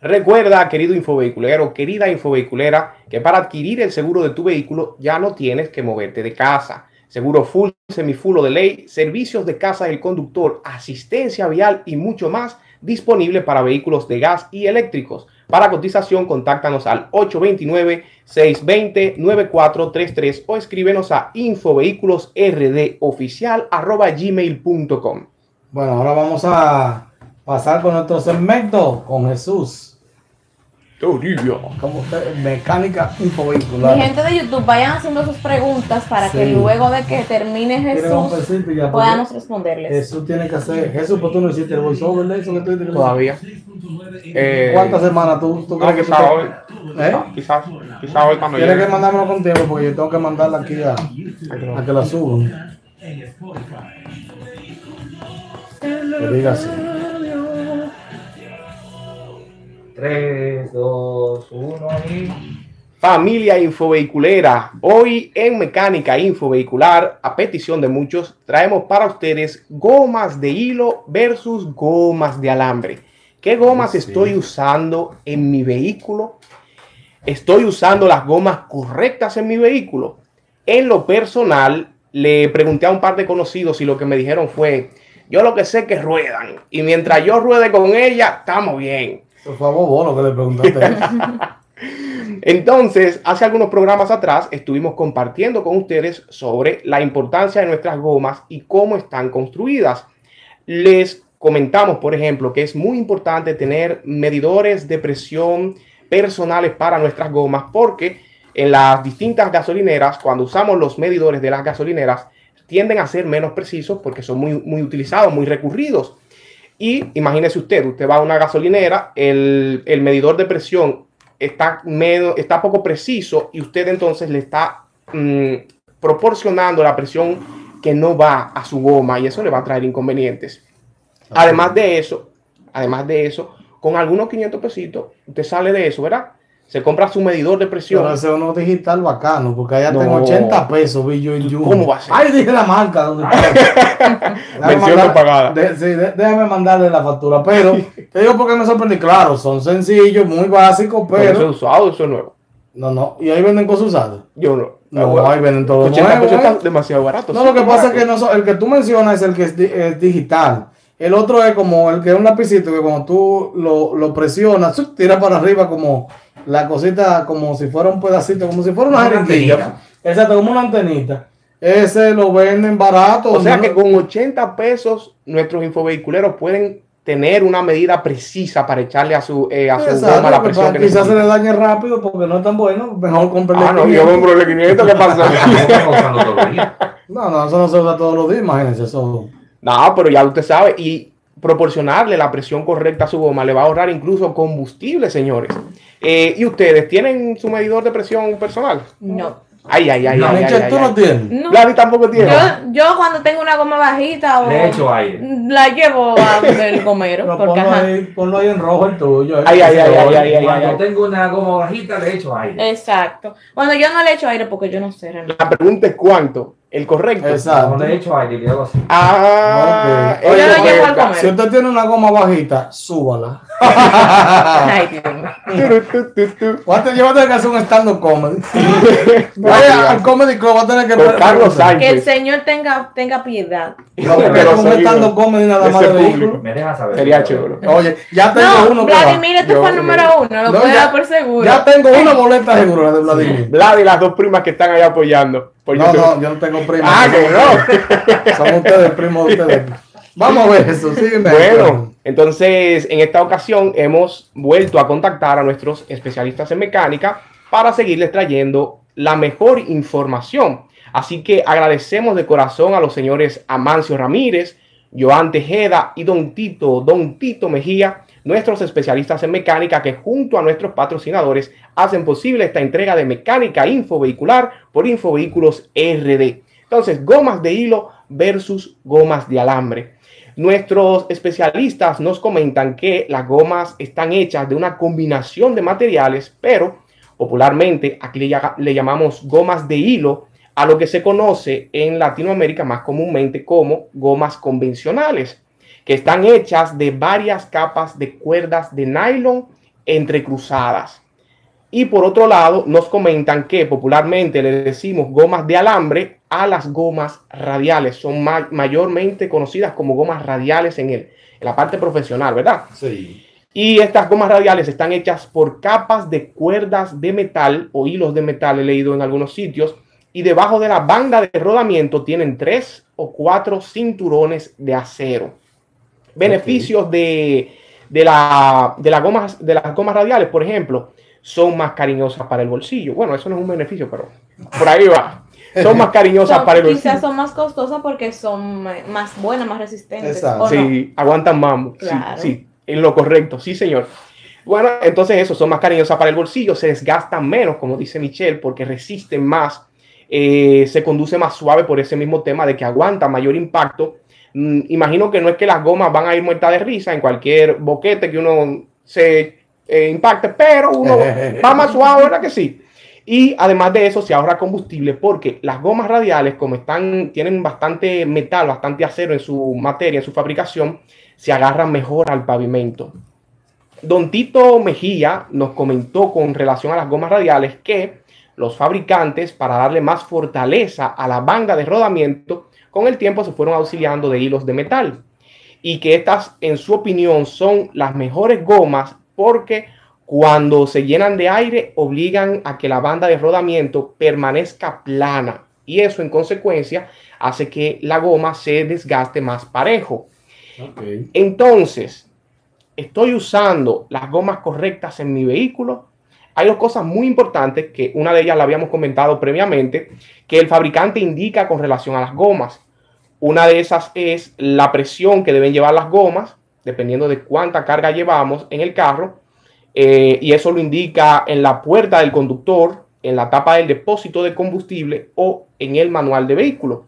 Recuerda, querido infovehiculero, querida infovehiculera, que para adquirir el seguro de tu vehículo ya no tienes que moverte de casa. Seguro full, semifulo de ley, servicios de casa del conductor, asistencia vial y mucho más disponible para vehículos de gas y eléctricos. Para cotización, contáctanos al 829-620-9433 o escríbenos a infovehículosrdoficial.gmail.com. Bueno, ahora vamos a pasar con nuestro segmento con Jesús. Toribio. Como usted, mecánica Mi infovehicular. gente de YouTube, vayan haciendo sus preguntas para que luego de que termine ¿Quieren un Jesús podamos responderles. Jesús tiene que hacer. Jesús, pues tú no hiciste el voiceover de eso que tú dices. Todavía. Eh, ¿Cuántas semanas tú, tú no, crees que quizá tú- hoy. ¿Eh? Quizás, quizás hoy cuando Tienes que mandármelo con tiempo porque yo tengo que mandarla aquí a, a que la suban. Que diga así. 3, 2, 1 y. Familia infovehiculera, hoy en Mecánica Infovehicular, a petición de muchos, traemos para ustedes gomas de hilo versus gomas de alambre. ¿Qué gomas Sí. estoy usando en mi vehículo? ¿Estoy usando las gomas correctas en mi vehículo? En lo personal, le pregunté a un par de conocidos y lo que me dijeron fue, yo lo que sé que ruedan y mientras yo ruede con ella, estamos bien. Eso fue a Bobo lo que le preguntaste. Entonces, hace algunos programas atrás estuvimos compartiendo con ustedes sobre la importancia de nuestras gomas y cómo están construidas. Les comentamos, por ejemplo, que es muy importante tener medidores de presión personales para nuestras gomas porque en las distintas gasolineras, cuando usamos los medidores de las gasolineras, tienden a ser menos precisos porque son muy, muy utilizados, muy recurridos. Y imagínese usted, usted va a una gasolinera, el, el medidor de presión está, medio, está poco preciso y usted entonces le está mm, proporcionando la presión que no va a su goma y eso le va a traer inconvenientes. Además de eso, además de eso, con algunos 500 pesitos, usted sale de eso, ¿verdad? Se compra su medidor de presión. Pero ese es uno digital bacano, porque allá No. tengo 80 pesos, vi yo en. ¿Cómo va a ser? Ay, dije la marca. Donde mandar- no pagada. de- sí, de- déjame mandarle la factura. Pero te digo porque me sorprendí. Claro, son sencillos, muy básicos, Pero eso es usado, eso es nuevo. No, no. Y ahí venden cosas usadas. Yo no. No, ahí venden todo 80 nuevo. pesos ¿eh? está demasiado barato. No, lo que pasa es que no son- el que tú mencionas es el que es, di- es digital. El otro es como el que es un lapicito que cuando tú lo, lo presionas, tira para arriba como la cosita, como si fuera un pedacito, como si fuera una Una jeringuilla. Exacto, como una antenita. Ese lo venden barato. O sea ¿no? que con 80 pesos nuestros infovehiculeros pueden tener una medida precisa para echarle a su, eh, a su Exacto, goma la que presión que quizás se necesita. le dañe rápido porque no es tan bueno. Mejor comprarle. Ah, no, yo 500. compro el 500, ¿qué día. No, no, eso no se usa todos los días, imagínense. Eso. no, pero ya usted sabe, y proporcionarle la presión correcta a su goma le va a ahorrar incluso combustible, señores. Eh, ¿Y ustedes tienen su medidor de presión personal? No. Ay, ay, ay, No, ay, tú ay. no tienes. No. Tampoco tiene. Yo, yo cuando tengo una goma bajita o Le echo aire. la llevo al gomero. Porque, ponlo ajá. ahí, ponlo ahí en rojo el tuyo. ¿eh? Ay, ay, ay, ay, ay, ay, Cuando tengo una goma bajita, le echo aire. Exacto. Bueno, yo no le echo aire porque yo no sé realmente. La pregunta es cuánto. El correcto. Exacto. Cuando le echo aire, le hago así. Ah, Ok. el Oye, correcto. comer. Si usted tiene una goma bajita, súbala. Ay, Dios mío. Turu, tu, tu, tu. Voy a tener- yo voy a tener que hacer un stand-up comedy. Vaya al comedy club, voy a tener que. Con Carlos Sánchez. Que el Señor tenga, tenga piedad. No, porque Pero es un stand-up comedy nada más de público. vehículo. Me deja saber. Sería chévere. Oye, ya tengo No, uno va. Vladimir, este fue el número uno. Lo No, puedo dar por seguro. Ya tengo una boleta segura de Vladimir. Vlad y las dos primas que están ahí apoyando. Por No, YouTube. no, yo no tengo primo. Ah, que no. Son ustedes, primos de ustedes. Vamos a ver eso, sígueme. Bueno, entonces en esta ocasión hemos vuelto a contactar a nuestros especialistas en mecánica para seguirles trayendo la mejor información. Así que agradecemos de corazón a los señores Amancio Ramírez, Joan Tejeda y Don Tito, Don Tito Mejía, nuestros especialistas en mecánica que junto a nuestros patrocinadores hacen posible esta entrega de mecánica infovehicular por Infovehículos RD. Entonces, gomas de hilo versus gomas de alambre. Nuestros especialistas nos comentan que las gomas están hechas de una combinación de materiales, pero popularmente aquí le, llamamos gomas de hilo a lo que se conoce en Latinoamérica más comúnmente como gomas convencionales, que están hechas de varias capas de cuerdas de nylon entrecruzadas. Y por otro lado, nos comentan que popularmente le decimos gomas de alambre a las gomas radiales. Son mayormente conocidas como gomas radiales en, el, en la parte profesional, ¿verdad? Sí. Y estas gomas radiales están hechas por capas de cuerdas de metal o hilos de metal, he leído en algunos sitios, y debajo de la banda de rodamiento tienen tres o cuatro cinturones de acero. Beneficios de, de, la, de, las gomas, de las gomas radiales, por ejemplo, son más cariñosas para el bolsillo. Bueno, eso no es un beneficio, pero por ahí va. Son más cariñosas Son- para el bolsillo. Quizás son más costosas porque son más buenas, más resistentes. Exacto. Sí, aguantan mambo. Sí, Claro. Sí, en lo correcto. Sí, señor. Bueno, entonces eso, son más cariñosas para el bolsillo, se desgastan menos, como dice Michelle, porque resisten más, eh, se conduce más suave por ese mismo tema de que aguanta mayor impacto. Mm, imagino que no es que las gomas van a ir muertas de risa en cualquier boquete que uno se eh, impacte, pero uno va más suave, ¿verdad que sí? Y además de eso se ahorra combustible porque las gomas radiales, como están, tienen bastante metal, bastante acero en su materia, en su fabricación, se agarran mejor al pavimento. Don Tito Mejía nos comentó con relación a las gomas radiales que los fabricantes, para darle más fortaleza a la banda de rodamiento, con el tiempo se fueron auxiliando de hilos de metal. Y que estas, en su opinión, son las mejores gomas porque cuando se llenan de aire obligan a que la banda de rodamiento permanezca plana. Y eso, en consecuencia, hace que la goma se desgaste más parejo. Entonces, estoy usando las gomas correctas en mi vehículo. Hay dos cosas muy importantes que una de ellas la habíamos comentado previamente, que el fabricante indica con relación a las gomas. Una de esas es la presión que deben llevar las gomas, dependiendo de cuánta carga llevamos en el carro. eh, y eso lo indica en la puerta del conductor, en la tapa del depósito de combustible o en el manual de vehículo.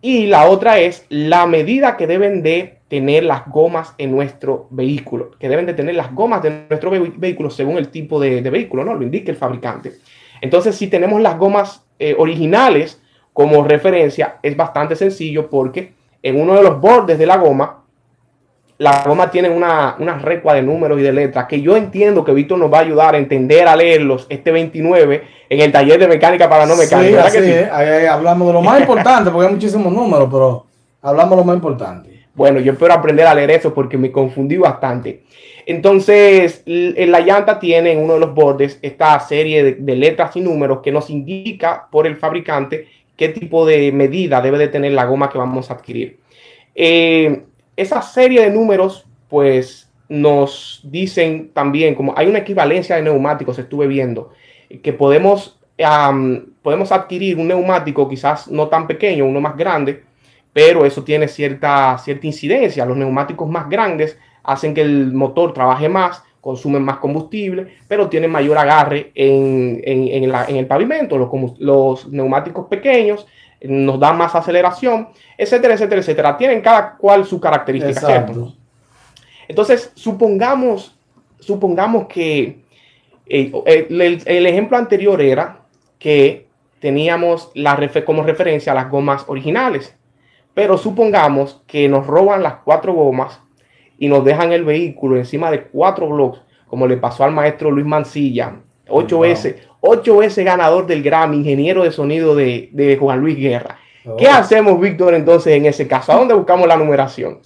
Y la otra es la medida que deben de tener las gomas en nuestro vehículo, que deben de tener las gomas de nuestro vehículo según el tipo de, de vehículo, ¿no? Lo indica el fabricante. Entonces, si tenemos las gomas eh, originales como referencia, es bastante sencillo porque en uno de los bordes de la goma, la goma tiene una, una recua de números y de letras que yo entiendo que Víctor nos va a ayudar a entender, a leerlos este 29 en el taller de mecánica para no mecánica. Sí, ¿verdad así que sí? hablamos de lo más importante, porque hay muchísimos números, pero hablamos de lo más importante. Bueno, yo espero aprender a leer eso porque me confundí bastante. Entonces, en la llanta tiene en uno de los bordes esta serie de, de letras y números que nos indica por el fabricante qué tipo de medida debe de tener la goma que vamos a adquirir. Eh, esa serie de números, pues, nos dicen también, como hay una equivalencia de neumáticos, estuve viendo, que podemos, podemos adquirir un neumático quizás no tan pequeño, uno más grande, pero eso tiene cierta, cierta incidencia. Los neumáticos más grandes hacen que el motor trabaje más, consumen más combustible, pero tienen mayor agarre en, en- en la- en el pavimento. Los, neumáticos pequeños eh, nos dan más aceleración, etcétera, etcétera, etcétera. Tienen cada cual su característica, ¿cierto? Exacto. Entonces, supongamos, supongamos que eh, el, el- el ejemplo anterior era que teníamos la como referencia las gomas originales, pero supongamos que nos roban las cuatro gomas y nos dejan el vehículo encima de cuatro blocks, como le pasó al maestro Luis Mancilla, ocho Wow. veces, ocho veces ganador del Grammy, ingeniero de sonido de, de Juan Luis Guerra. ¿Qué Oh. hacemos, Víctor, entonces en ese caso? ¿A dónde buscamos la numeración?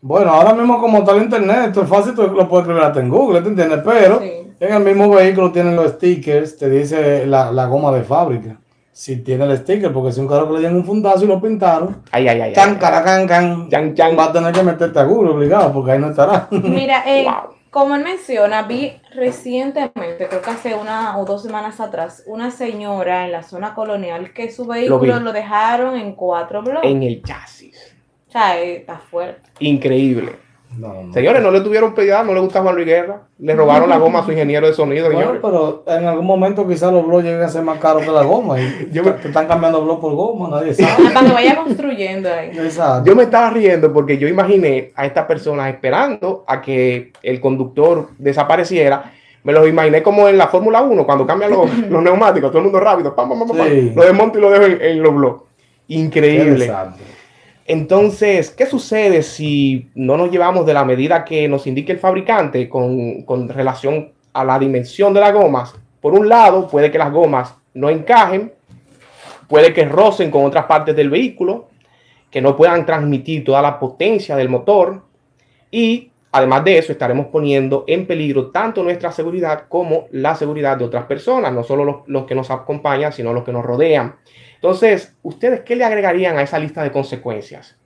Bueno, ahora mismo como está el internet, esto es fácil, tú lo puedes escribir hasta en Google, ¿te entiendes? Pero Sí. en el mismo vehículo tienen los stickers, te dice la, la goma de fábrica. Si tiene el sticker, porque si un carro que le dieron un fundazo y lo pintaron, Ay, ay, ay. can, can, Chan, chan. va a tener que meterte a Google obligado, porque ahí no estará. Mira, eh, Wow. como él menciona, vi recientemente, creo que hace una o dos semanas atrás, una señora en la zona colonial que su vehículo vi. lo, dejaron en cuatro bloques. en el chasis. O sea, eh, está fuerte. Increíble. No, no. Señores, no le tuvieron piedad, no le gusta Juan Luis Guerra. Le robaron la goma a su ingeniero de sonido, Bueno, señores. pero en algún momento quizás los blogs lleguen a ser más caros que la goma. Y Yo me- te están cambiando blog por goma, nadie sabe. Que vaya construyendo ahí. Exacto. Yo me estaba riendo porque yo imaginé a estas personas esperando a que el conductor desapareciera. Me los imaginé como en la Fórmula 1, cuando cambian los, los neumáticos, todo el mundo rápido, pam, pam, pam, pam, Sí. lo desmonto y lo dejo en, en los blogs. Qué Increíble. Entonces, ¿qué sucede si no nos llevamos de la medida que nos indique el fabricante con relación a la dimensión de las gomas? Por un lado, puede que las gomas no encajen, puede que rocen con otras partes del vehículo, que no puedan transmitir toda la potencia del motor y además de eso estaremos poniendo en peligro tanto nuestra seguridad como la seguridad de otras personas, no solo los, los que nos acompañan, sino los que nos rodean. Entonces, ¿ustedes qué le agregarían a esa lista de consecuencias?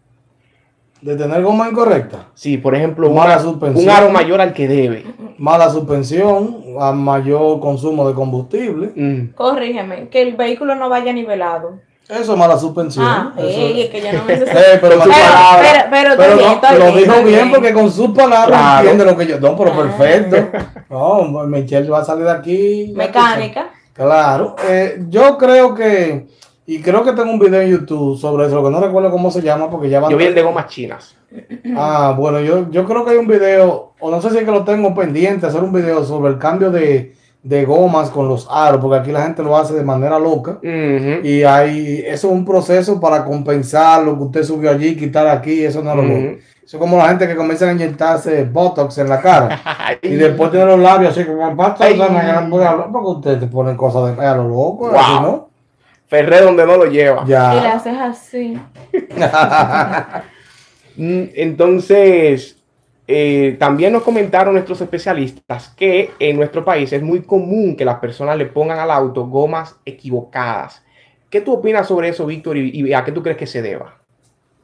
De tener goma incorrecta, Si, por ejemplo, Mala una- suspensión. un aro mayor al que debe. mala suspensión, a mayor consumo de combustible. Mm, Corrígeme, que el vehículo no vaya nivelado. Eso es mala suspensión. Ah, Eso ey, es- que yo no me sé. Eh, pero, Con su Pero, palabra. pero, pero, pero está bien, no, lo dijo bien porque con sus palabras Claro. entiende lo que yo. No, pero Ah. perfecto. No, Michelle va a salir de aquí. Mecánica. Claro. Eh, yo creo que, y creo que tengo un video en YouTube sobre eso, lo que no recuerdo cómo se llama porque ya van. Yo vi el de gomas chinas. Ah, bueno, yo, yo creo que hay un video, o no sé si es que lo tengo pendiente, hacer un video sobre el cambio de, de gomas con los aros, porque aquí la gente lo hace de manera loca. Y hay, eso es un proceso para compensar lo que usted subió allí, quitar aquí, eso no lo Ujú. Eso es como la gente que comienza a inyectarse Botox en la cara. Y después tiene los labios así como pasta, Ay. porque ustedes te ponen cosas de a lo loco, Wow. así, ¿no? Ferré donde no lo lleva. Y Ya. las cejas así. Mm, Entonces, eh, también nos comentaron nuestros especialistas que en nuestro país es muy común que las personas le pongan al auto gomas equivocadas. ¿Qué tú opinas sobre eso, Víctor, y, y a qué tú crees que se deba?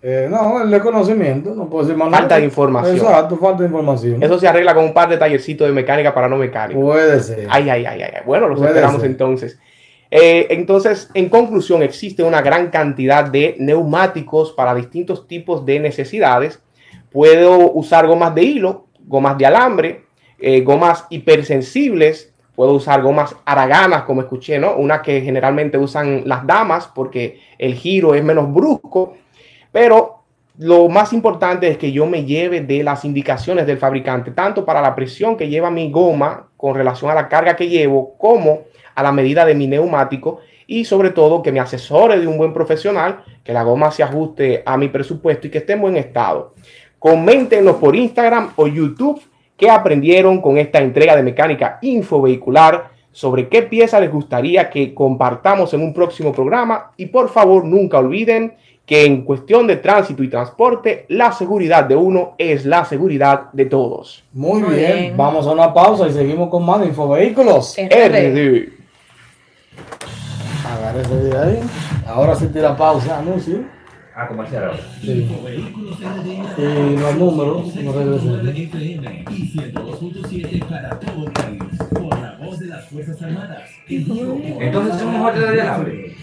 Eh, no, el desconocimiento, no puedo decir más Falta nada. de información. Exacto, falta de información. Eso se arregla con un par de tallercitos de mecánica para no mecánicos. Puede ser. Ay, ay, ay, ay. ay. Bueno, los Puede esperamos ser. entonces. Eh, entonces, en conclusión, existe una gran cantidad de neumáticos para distintos tipos de necesidades. Puedo usar gomas de hilo, gomas de alambre, eh, gomas hipersensibles. Puedo usar gomas araganas, como escuché, ¿no? Una que generalmente usan las damas porque el giro es menos brusco. Pero lo más importante es que yo me lleve de las indicaciones del fabricante, tanto para la presión que lleva mi goma con relación a la carga que llevo, como a la medida de mi neumático y sobre todo que me asesore de un buen profesional, que la goma se ajuste a mi presupuesto y que esté en buen estado. Coméntenos por Instagram o YouTube qué aprendieron con esta entrega de mecánica infovehicular, sobre qué pieza les gustaría que compartamos en un próximo programa y por favor nunca olviden que en cuestión de tránsito y transporte, la seguridad de uno es la seguridad de todos. Muy, Muy bien. bien. vamos a una pausa y seguimos con más de Infovehículos. RD. RD. Agarre ese de ahí. Ahora sí tira pausa, anuncio. Ah, comercial ahora. Sí. Y los números, no regresemos. FM y 102.7 para todo el país. Por la voz de las Fuerzas Armadas. En vivo por Entonces son mejores las de alambre.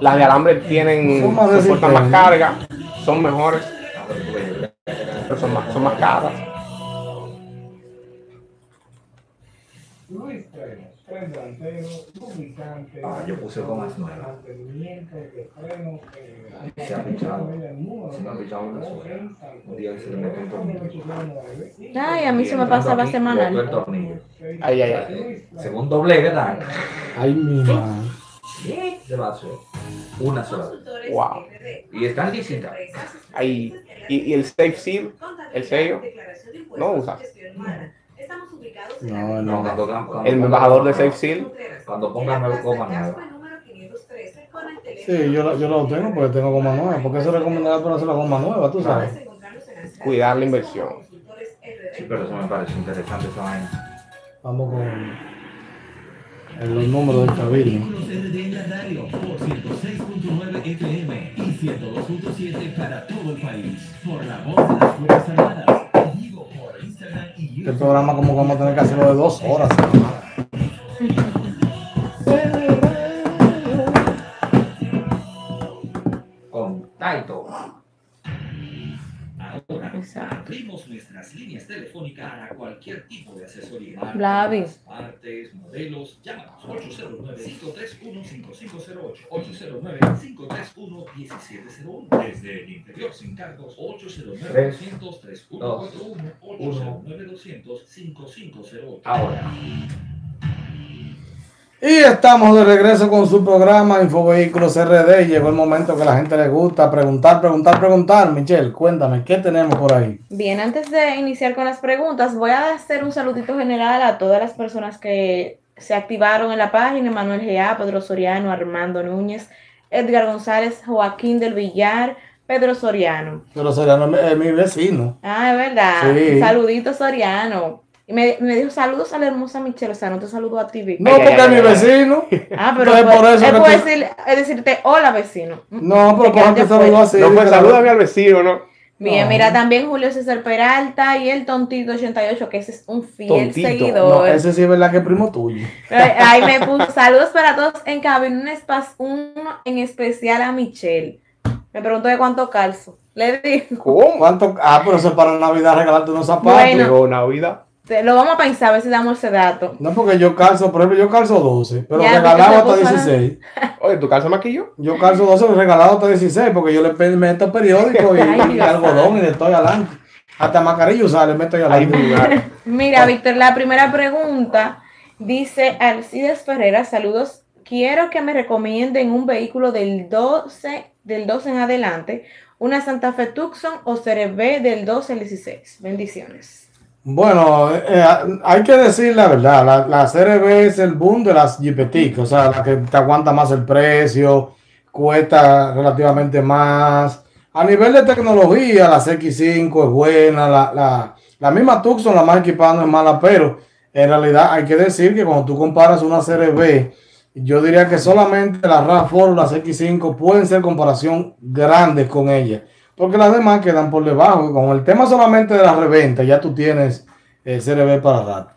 Las de alambre tienen, Son más soportan más carga, son mejores, pero son más, son más caras. Delantero, lubricante, Ah, yo puse gomas nuevas. mantenimiento de eh, Se ha número, Se me ha pinchado una sola. Un día que se le mete un tornillo. Ay, a mí se me pasaba semanal. botó el tornillo. Ay, ay, ay. Según doble, ¿verdad? Ay, mi madre. Se va a hacer una sola vez. Wow. Y están lícitas. Ahí. Y, y el safe seal, el sello, no usa. No, No, no. cuando, cuando, El embajador de safe seal. Cuando pongan nueve comas nuevas. Sí, yo, lo- yo lo tengo porque tengo goma nueva. Porque eso recomendaba ponerse la goma nueva, tú sabes. Cuidar la inversión. Sí, pero eso me parece interesante esa vaina. Vamos con en los números del cabildo. En la por 106.9 FM y 102.7 para todo el país. Por la voz de las Fuerzas Armadas. Este programa como que vamos a tener que hacerlo de dos horas. Con Taito. Ahora Exacto. abrimos nuestras líneas telefónicas para cualquier tipo de asesoría. Blavi. Marcas, Partes, modelos. Llámanos 809-531-5508. 809-531-1701. Desde el interior sin cargos 809-200-3141. 809-200-5508. Ahora, Y estamos de regreso con su programa Infovehículos RD. Llegó el momento que a la gente le gusta preguntar, preguntar, preguntar. Michelle, cuéntame, ¿qué tenemos por ahí? Bien, antes de iniciar con las preguntas, voy a hacer un saludito general a todas las personas que se activaron en la página, Manuel Gea, Pedro Soriano, Armando Núñez, Edgar González, Joaquín del Villar, Pedro Soriano. Pero Soriano es mi vecino. Ah, es verdad. Sí. Saludito Soriano. Y me, me dijo saludos a la hermosa Michelle, o sea, no te saludo a ti, Vic. No, porque es mi vecino. Ah, pero Entonces, por eso él que puede tú- decir- es decirte hola vecino. No, pero Te por saludó fuera. así. No, pues salúdame al vecino, ¿no? Bien, No. mira, también Julio César Peralta y el Tontito 88, que ese es un fiel Tontito. seguidor. No, ese sí es verdad que es primo tuyo. Ay, Ahí me puso saludos para todos en cabina, un espa- uno en especial a Michelle. Me preguntó de cuánto calzo. Le digo, ¿Cómo? ¿Cuánto? Ah, pero eso es para Navidad regalarte unos zapatos. Bueno. Navidad. Te- lo vamos a pensar, a ver si damos ese dato. No, porque yo calzo, por ejemplo, yo calzo 12, pero Ya, regalado hasta puso- 16. Oye, ¿tu calza más que yo? Yo calzo 12 regalado hasta 16 porque yo le meto periódico y, Ay, y algodón y le estoy adelante. Hasta mascarilla usar, le meto ahí Ay, adelante. mi madre. Mira, Víctor, la primera pregunta dice Alcides Ferreira, saludos. Quiero que me recomienden un vehículo del 12, del 12 en adelante, una Santa Fe Tucson o CRV del 12 al 16. Bendiciones. Bueno, eh, hay que decir la verdad, la, la CRB es el boom de las Jeepetic, o sea, la que te aguanta más el precio, cuesta relativamente más. A nivel de tecnología, la CX5 es buena, la, la, la misma Tucson, la más equipada, es mala, pero en realidad hay que decir que cuando tú comparas una CRB, yo diría que solamente la RAV4 o la CX5 pueden ser comparación grandes con ella, porque las demás quedan por debajo. Con el tema solamente de la reventa, ya tú tienes eh, CRB para rato.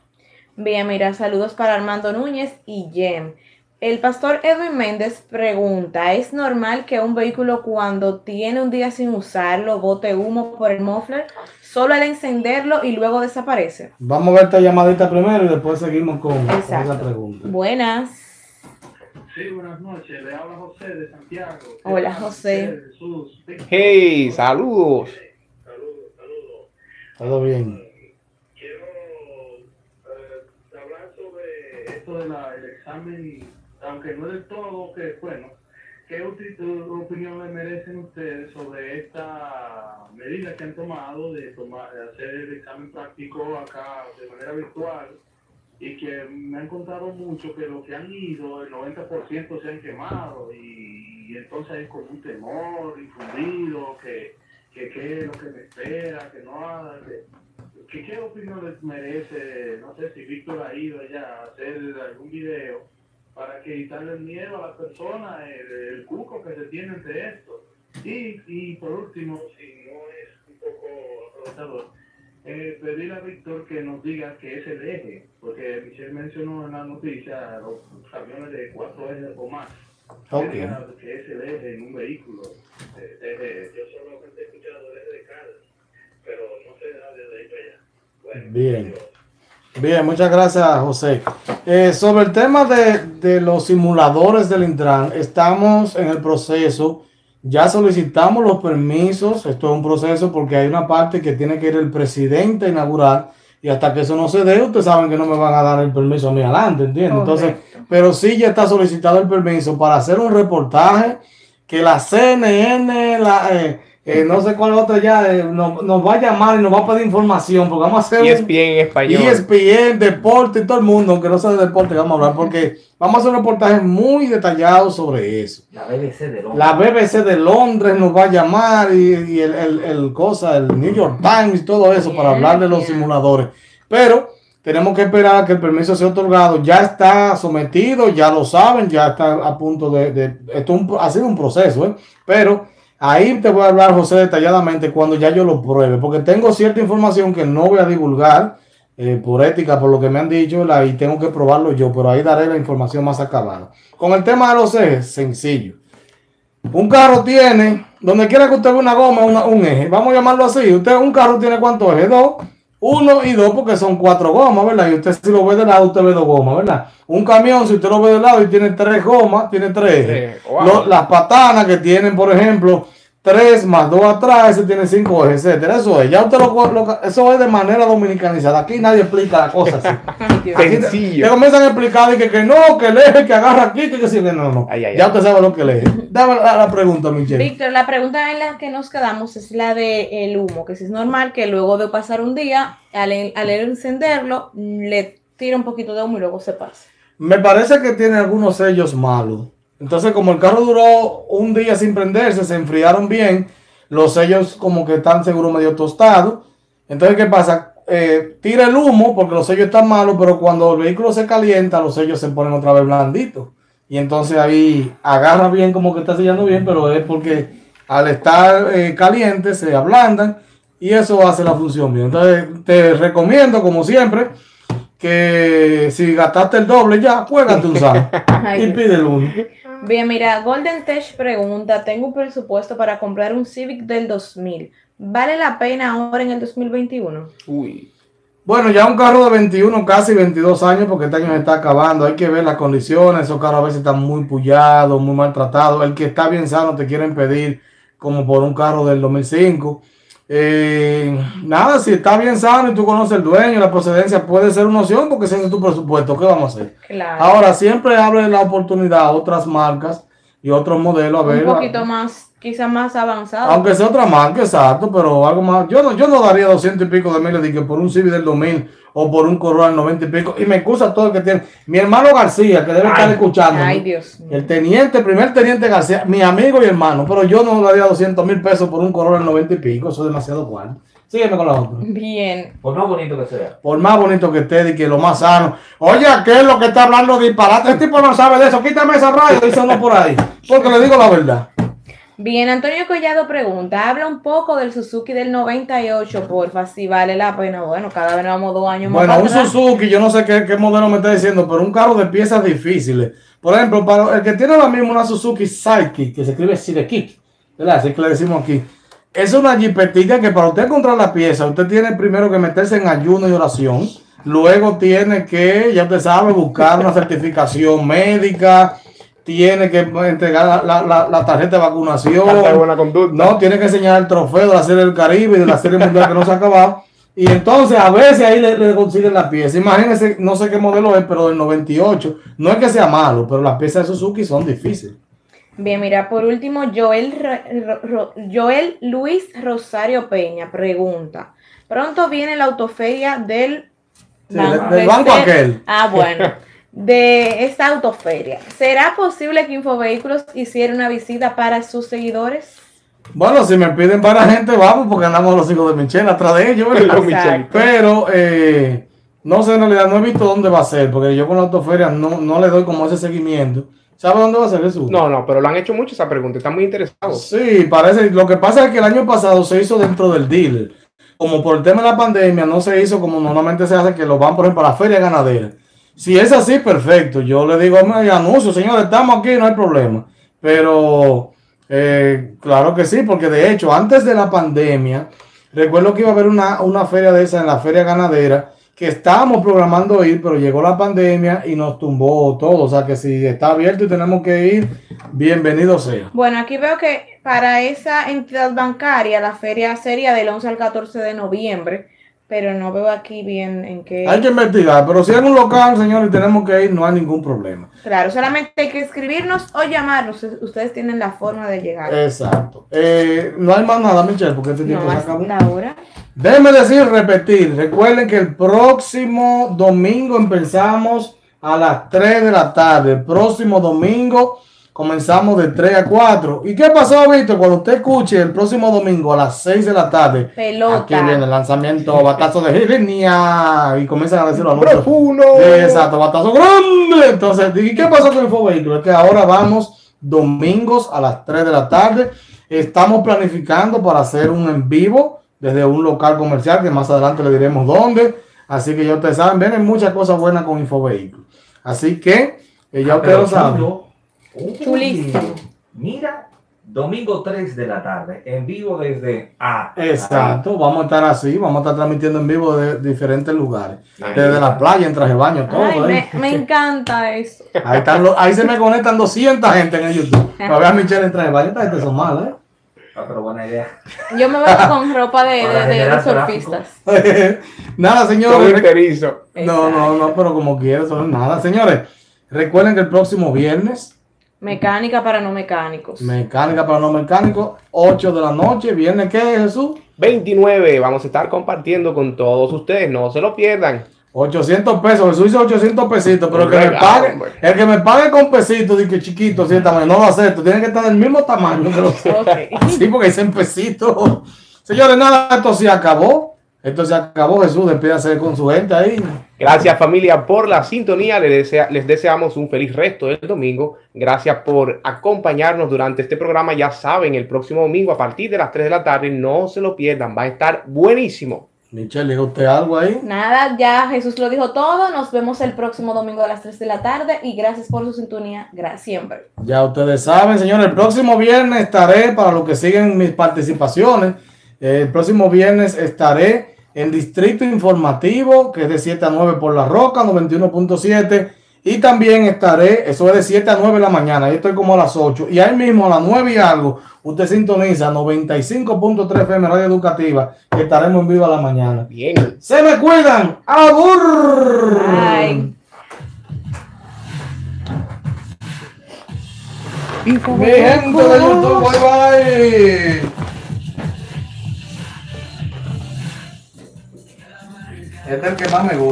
Bien, mira, saludos para Armando Núñez y Jem. El pastor Edwin Méndez pregunta, ¿es normal que un vehículo cuando tiene un día sin usarlo bote humo por el muffler solo al encenderlo y luego desaparece? Vamos a ver esta llamadita primero y después seguimos con, con esa pregunta. Buenas. Sí, buenas noches. Le habla José de Santiago. Hola, ¿Qué tal, José. Jesús? Hey, saludos. Saludos, saludos. Todo bien. Quiero eh, hablar sobre esto del examen, aunque no del todo, que bueno, ¿qué opinión le merecen ustedes sobre esta medida que han tomado de, tomar, de hacer el examen práctico acá de manera virtual? Y que me han contado mucho que los que han ido, el 90% se han quemado y, entonces hay como un temor infundido, que, que qué es lo que me espera, que no haga, que, que qué opinión les merece, no sé si Víctor ha ido allá a hacer algún video para que quitarle el miedo a la persona, el, el cuco que se tiene ante esto. Y, y por último, si no es un poco aprovechador, eh, pedir a Víctor que nos diga qué es el eje, porque Michelle mencionó en la noticia los camiones de cuatro ejes o más. Ok. Que diga ¿Qué es el eje en un vehículo? Eh, eje- yo solamente he escuchado el eje de carga, pero no sé nada de ahí para allá. Bueno, Bien. adiós. Bien, muchas gracias, José. Eh, sobre el tema de, de los simuladores del Intran, estamos en el proceso. Ya solicitamos los permisos. Esto es un proceso porque hay una parte que tiene que ir el presidente a inaugurar. Y hasta que eso no se dé, ustedes saben que no me van a dar el permiso a mí adelante, ¿entiendes? Entonces, pero sí ya está solicitado el permiso para hacer un reportaje que la CNN, la, eh, eh, no sé cuál otra ya, eh, nos, nos va a llamar y nos va a pedir información porque vamos a hacer Y un- es bien en español. ESPN, deporte y todo el mundo, aunque no sea de deporte, vamos a hablar porque vamos a hacer un reportaje muy detallado sobre eso. la BBC de Londres. La BBC de Londres nos va a llamar y, y el, el- el cosa, el New York Times y todo eso para hablar de los bien. simuladores. Pero tenemos que esperar a que el permiso sea otorgado. Ya está sometido, ya lo saben, ya está a punto de... de- esto es un- ha sido un proceso, ¿eh? Pero ahí te voy a hablar, José, detalladamente cuando ya yo lo pruebe, porque tengo cierta información que no voy a divulgar eh, por ética, por lo que me han dicho, y tengo que probarlo yo, pero ahí daré la información más acabada. Con el tema de los ejes, sencillo. Un carro tiene, donde quiera que usted vea una goma, un eje, vamos a llamarlo así. Usted, un carro tiene cuántos ejes? Dos. Uno y dos porque son cuatro gomas, ¿verdad? Y usted si lo ve de lado, usted ve dos gomas, ¿verdad? Un camión, si usted lo ve de lado y tiene tres gomas, tiene tres ejes. Wow. Lo- las patanas que tienen, por ejemplo, tres más dos atrás, ese tiene cinco ejes, etcétera. Eso es, ya usted lo, eso es de manera dominicanizada. Aquí nadie explica la cosa así. Ay, Dios. Aquí te, Sencillo. te comienzan a explicar y que, que no, que el eje que agarra aquí, que, que sí, no, no. Ay, ay, ya ay. usted sabe lo que el eje. Dame la, la pregunta, Michelle. Víctor, la pregunta en la que nos quedamos es la de el humo, que si es normal que luego de pasar un día, al, al encenderlo, le tira un poquito de humo y luego se pasa. Me parece que tiene algunos sellos malos. Entonces, como el carro duró un día sin prenderse, se enfriaron bien, los sellos como que están seguro medio tostados. Entonces, ¿qué pasa? Eh, tira el humo porque los sellos están malos, pero cuando el vehículo se calienta, los sellos se ponen otra vez blanditos. Y entonces ahí agarra bien como que está sellando bien, pero es porque al estar eh, caliente se ablandan y eso hace la función bien. Entonces, te recomiendo, como siempre, que si gastaste el doble ya, juégate un Ay, y pide el uno. Bien, mira, Golden Tech pregunta, tengo un presupuesto para comprar un Civic del 2000. ¿Vale la pena ahora en el 2021? Uy. Bueno, ya un carro de 21, casi 22 años, porque este año se está acabando. Hay que ver las condiciones. Esos carros a veces están muy pullados, muy maltratados. El que está bien sano te quieren pedir como por un carro del 2005. Eh, nada, si está bien sano y tú conoces el dueño, la procedencia puede ser una opción porque ese es tu presupuesto. ¿Qué vamos a hacer? Claro. Ahora, siempre abre la oportunidad a otras marcas y otros modelos. A ver, un poquito más, quizás más avanzado. aunque sea otra marca, exacto, pero algo más. Yo no, yo no daría 200 y pico de miles de que por un Civic del 2000 o por un Corolla del 90 y pico. Y me excusa todo el que tiene. Mi hermano García, que debe estar escuchando. Ay, Dios mío. El teniente, el primer teniente García, mi amigo y hermano, pero yo no daría 200 mil pesos por un Corolla del 90 y pico. Eso es demasiado cuarto. Sígueme con la otra. Bien. Por más bonito que sea. Por más bonito que esté y que lo más sano. Oye, ¿qué es lo que está hablando de disparate? Este tipo no sabe de eso. Quítame esa radio, dice uno por ahí. Porque le digo la verdad. Bien, Antonio Collado pregunta, habla un poco del Suzuki del 98, porfa, si vale la pena. Bueno, cada vez nos vamos dos años más. Bueno, un atrás. Suzuki, yo no sé qué, qué modelo me está diciendo, pero un carro de piezas difíciles. Por ejemplo, para el que tiene ahora mismo una Suzuki Sidekick, que se escribe Sidekick, ¿verdad? Así que le decimos aquí. Es una jipetica que para usted encontrar la pieza, usted tiene primero que meterse en ayuno y oración. Luego tiene que, ya usted sabe, buscar una certificación médica. Tiene que entregar la, la- la- la tarjeta de vacunación. Carta de buena conducta. No, tiene que enseñar el trofeo de la Serie del Caribe y de la Serie Mundial que no se ha acabado. Y entonces a veces ahí le, le consiguen la pieza. Imagínense, no sé qué modelo es, pero del 98. No es que sea malo, pero las piezas de Suzuki son difíciles. Bien, mira, por último, Joel, Ro- Ro- Joel Luis Rosario Peña pregunta, pronto viene la autoferia del, Sí, del- del banco aquel. Ah, bueno, de esta autoferia. ¿Será posible que Infovehículos hiciera una visita para sus seguidores? Bueno, si me piden para gente, vamos, porque andamos los hijos de Michelle atrás de ellos. Pero eh, no sé, en realidad no he visto dónde va a ser, porque yo con la autoferia no, no le doy como ese seguimiento. ¿Sabe dónde va a ser Jesús? No, no, pero le han hecho mucho esa pregunta. Están muy interesados. Sí, parece. Lo que pasa es que el año pasado se hizo dentro del dealer. Como por el tema de la pandemia, no se hizo como normalmente se hace, que lo van, por ejemplo, a la feria ganadera. Si es así, perfecto. Yo le digo mi anuncio, señores, estamos aquí, no hay problema. Pero, eh, claro que sí, porque de hecho, antes de la pandemia, recuerdo que iba a haber una, una feria de esa en la feria ganadera, que estábamos programando ir, pero llegó la pandemia y nos tumbó todo. O sea que si está abierto y tenemos que ir, bienvenido sea. Bueno, aquí veo que para esa entidad bancaria la feria sería del 11 al 14 de noviembre, pero no veo aquí bien en qué... Hay que investigar, pero si es un local, señores, y tenemos que ir, no hay ningún problema. Claro, solamente hay que escribirnos o llamarnos. Ustedes tienen la forma de llegar. Exacto. Eh, no hay más nada, Michelle, porque este tiempo no, se acabó. hora. Déjenme decir, repetir. Recuerden que el próximo domingo empezamos a las 3 de la tarde. El próximo domingo comenzamos de 3 a 4. ¿Y qué pasó, Víctor? Cuando usted escuche el próximo domingo a las 6 de la tarde, Pelota. aquí viene el lanzamiento, batazo de Gilinia. Y comienzan a decir los. ¡Profundo! Exacto, batazo grande. Entonces, ¿y qué pasó con el Infovehículo? Es que ahora vamos domingos a las 3 de la tarde. Estamos planificando para hacer un en vivo desde un local comercial que más adelante le diremos dónde. Así que ya ustedes saben, vienen muchas cosas buenas con Infovehículo. Así que eh, ya Ah, ustedes lo saben. Uy, Chulísimo. Mira, Domingo 3 de la tarde, en vivo desde A. Exacto, vamos a estar así, vamos a estar transmitiendo en vivo de diferentes lugares. Ahí. Desde la playa, en traje de baño, todo. Ay, ¿eh? me, me encanta eso. Ahí, están los- ahí se me conectan 200 gente en el YouTube. Para ver a Michelle en traje de baño, esta gente son malas, ¿eh? Ah, pero buena idea. Yo me veo con ropa de, Para de- de- de generar surfistas. nada, señores. No, no, no, pero como quieras, eso no es nada. Señores, recuerden que el próximo viernes, Mecánica para no mecánicos. mecánica para no mecánicos, 8 de la noche, viernes, ¿qué es Jesús? 29, vamos a estar compartiendo con todos ustedes, no se lo pierdan. 800 pesos, Jesús dice 800 pesitos, pero el que me pague, hombre. el que me pague con pesitos, dice que chiquito, así de tamaño, no lo acepto, tiene que estar del mismo tamaño que los Ok. Sí, porque dicen pesitos. Señores, nada, esto se acabó. Esto se acabó, Jesús, despídase con su gente ahí. Gracias familia por la sintonía, les, desea- les deseamos un feliz resto del domingo. Gracias por acompañarnos durante este programa. Ya saben, el próximo domingo a partir de las 3 de la tarde, no se lo pierdan, va a estar buenísimo. Michelle, diga usted algo ahí. Nada, ya Jesús lo dijo todo. Nos vemos el próximo domingo a las 3 de la tarde y gracias por su sintonía. Gracias siempre. Ya ustedes saben, señores, el próximo viernes estaré, para los que siguen mis participaciones, el próximo viernes estaré en Distrito Informativo, que es de 7 a 9 por La Roca, 91.7. Y también estaré, eso es de 7 a 9 de la mañana, ahí estoy como a las 8. Y ahí mismo a las 9 y algo, usted sintoniza 95.3 FM Radio Educativa, que estaremos en vivo a la mañana. Bien. Se me cuidan. ¡Abur! Bye. Mi gente de YouTube, bye bye. Es el que más me gusta.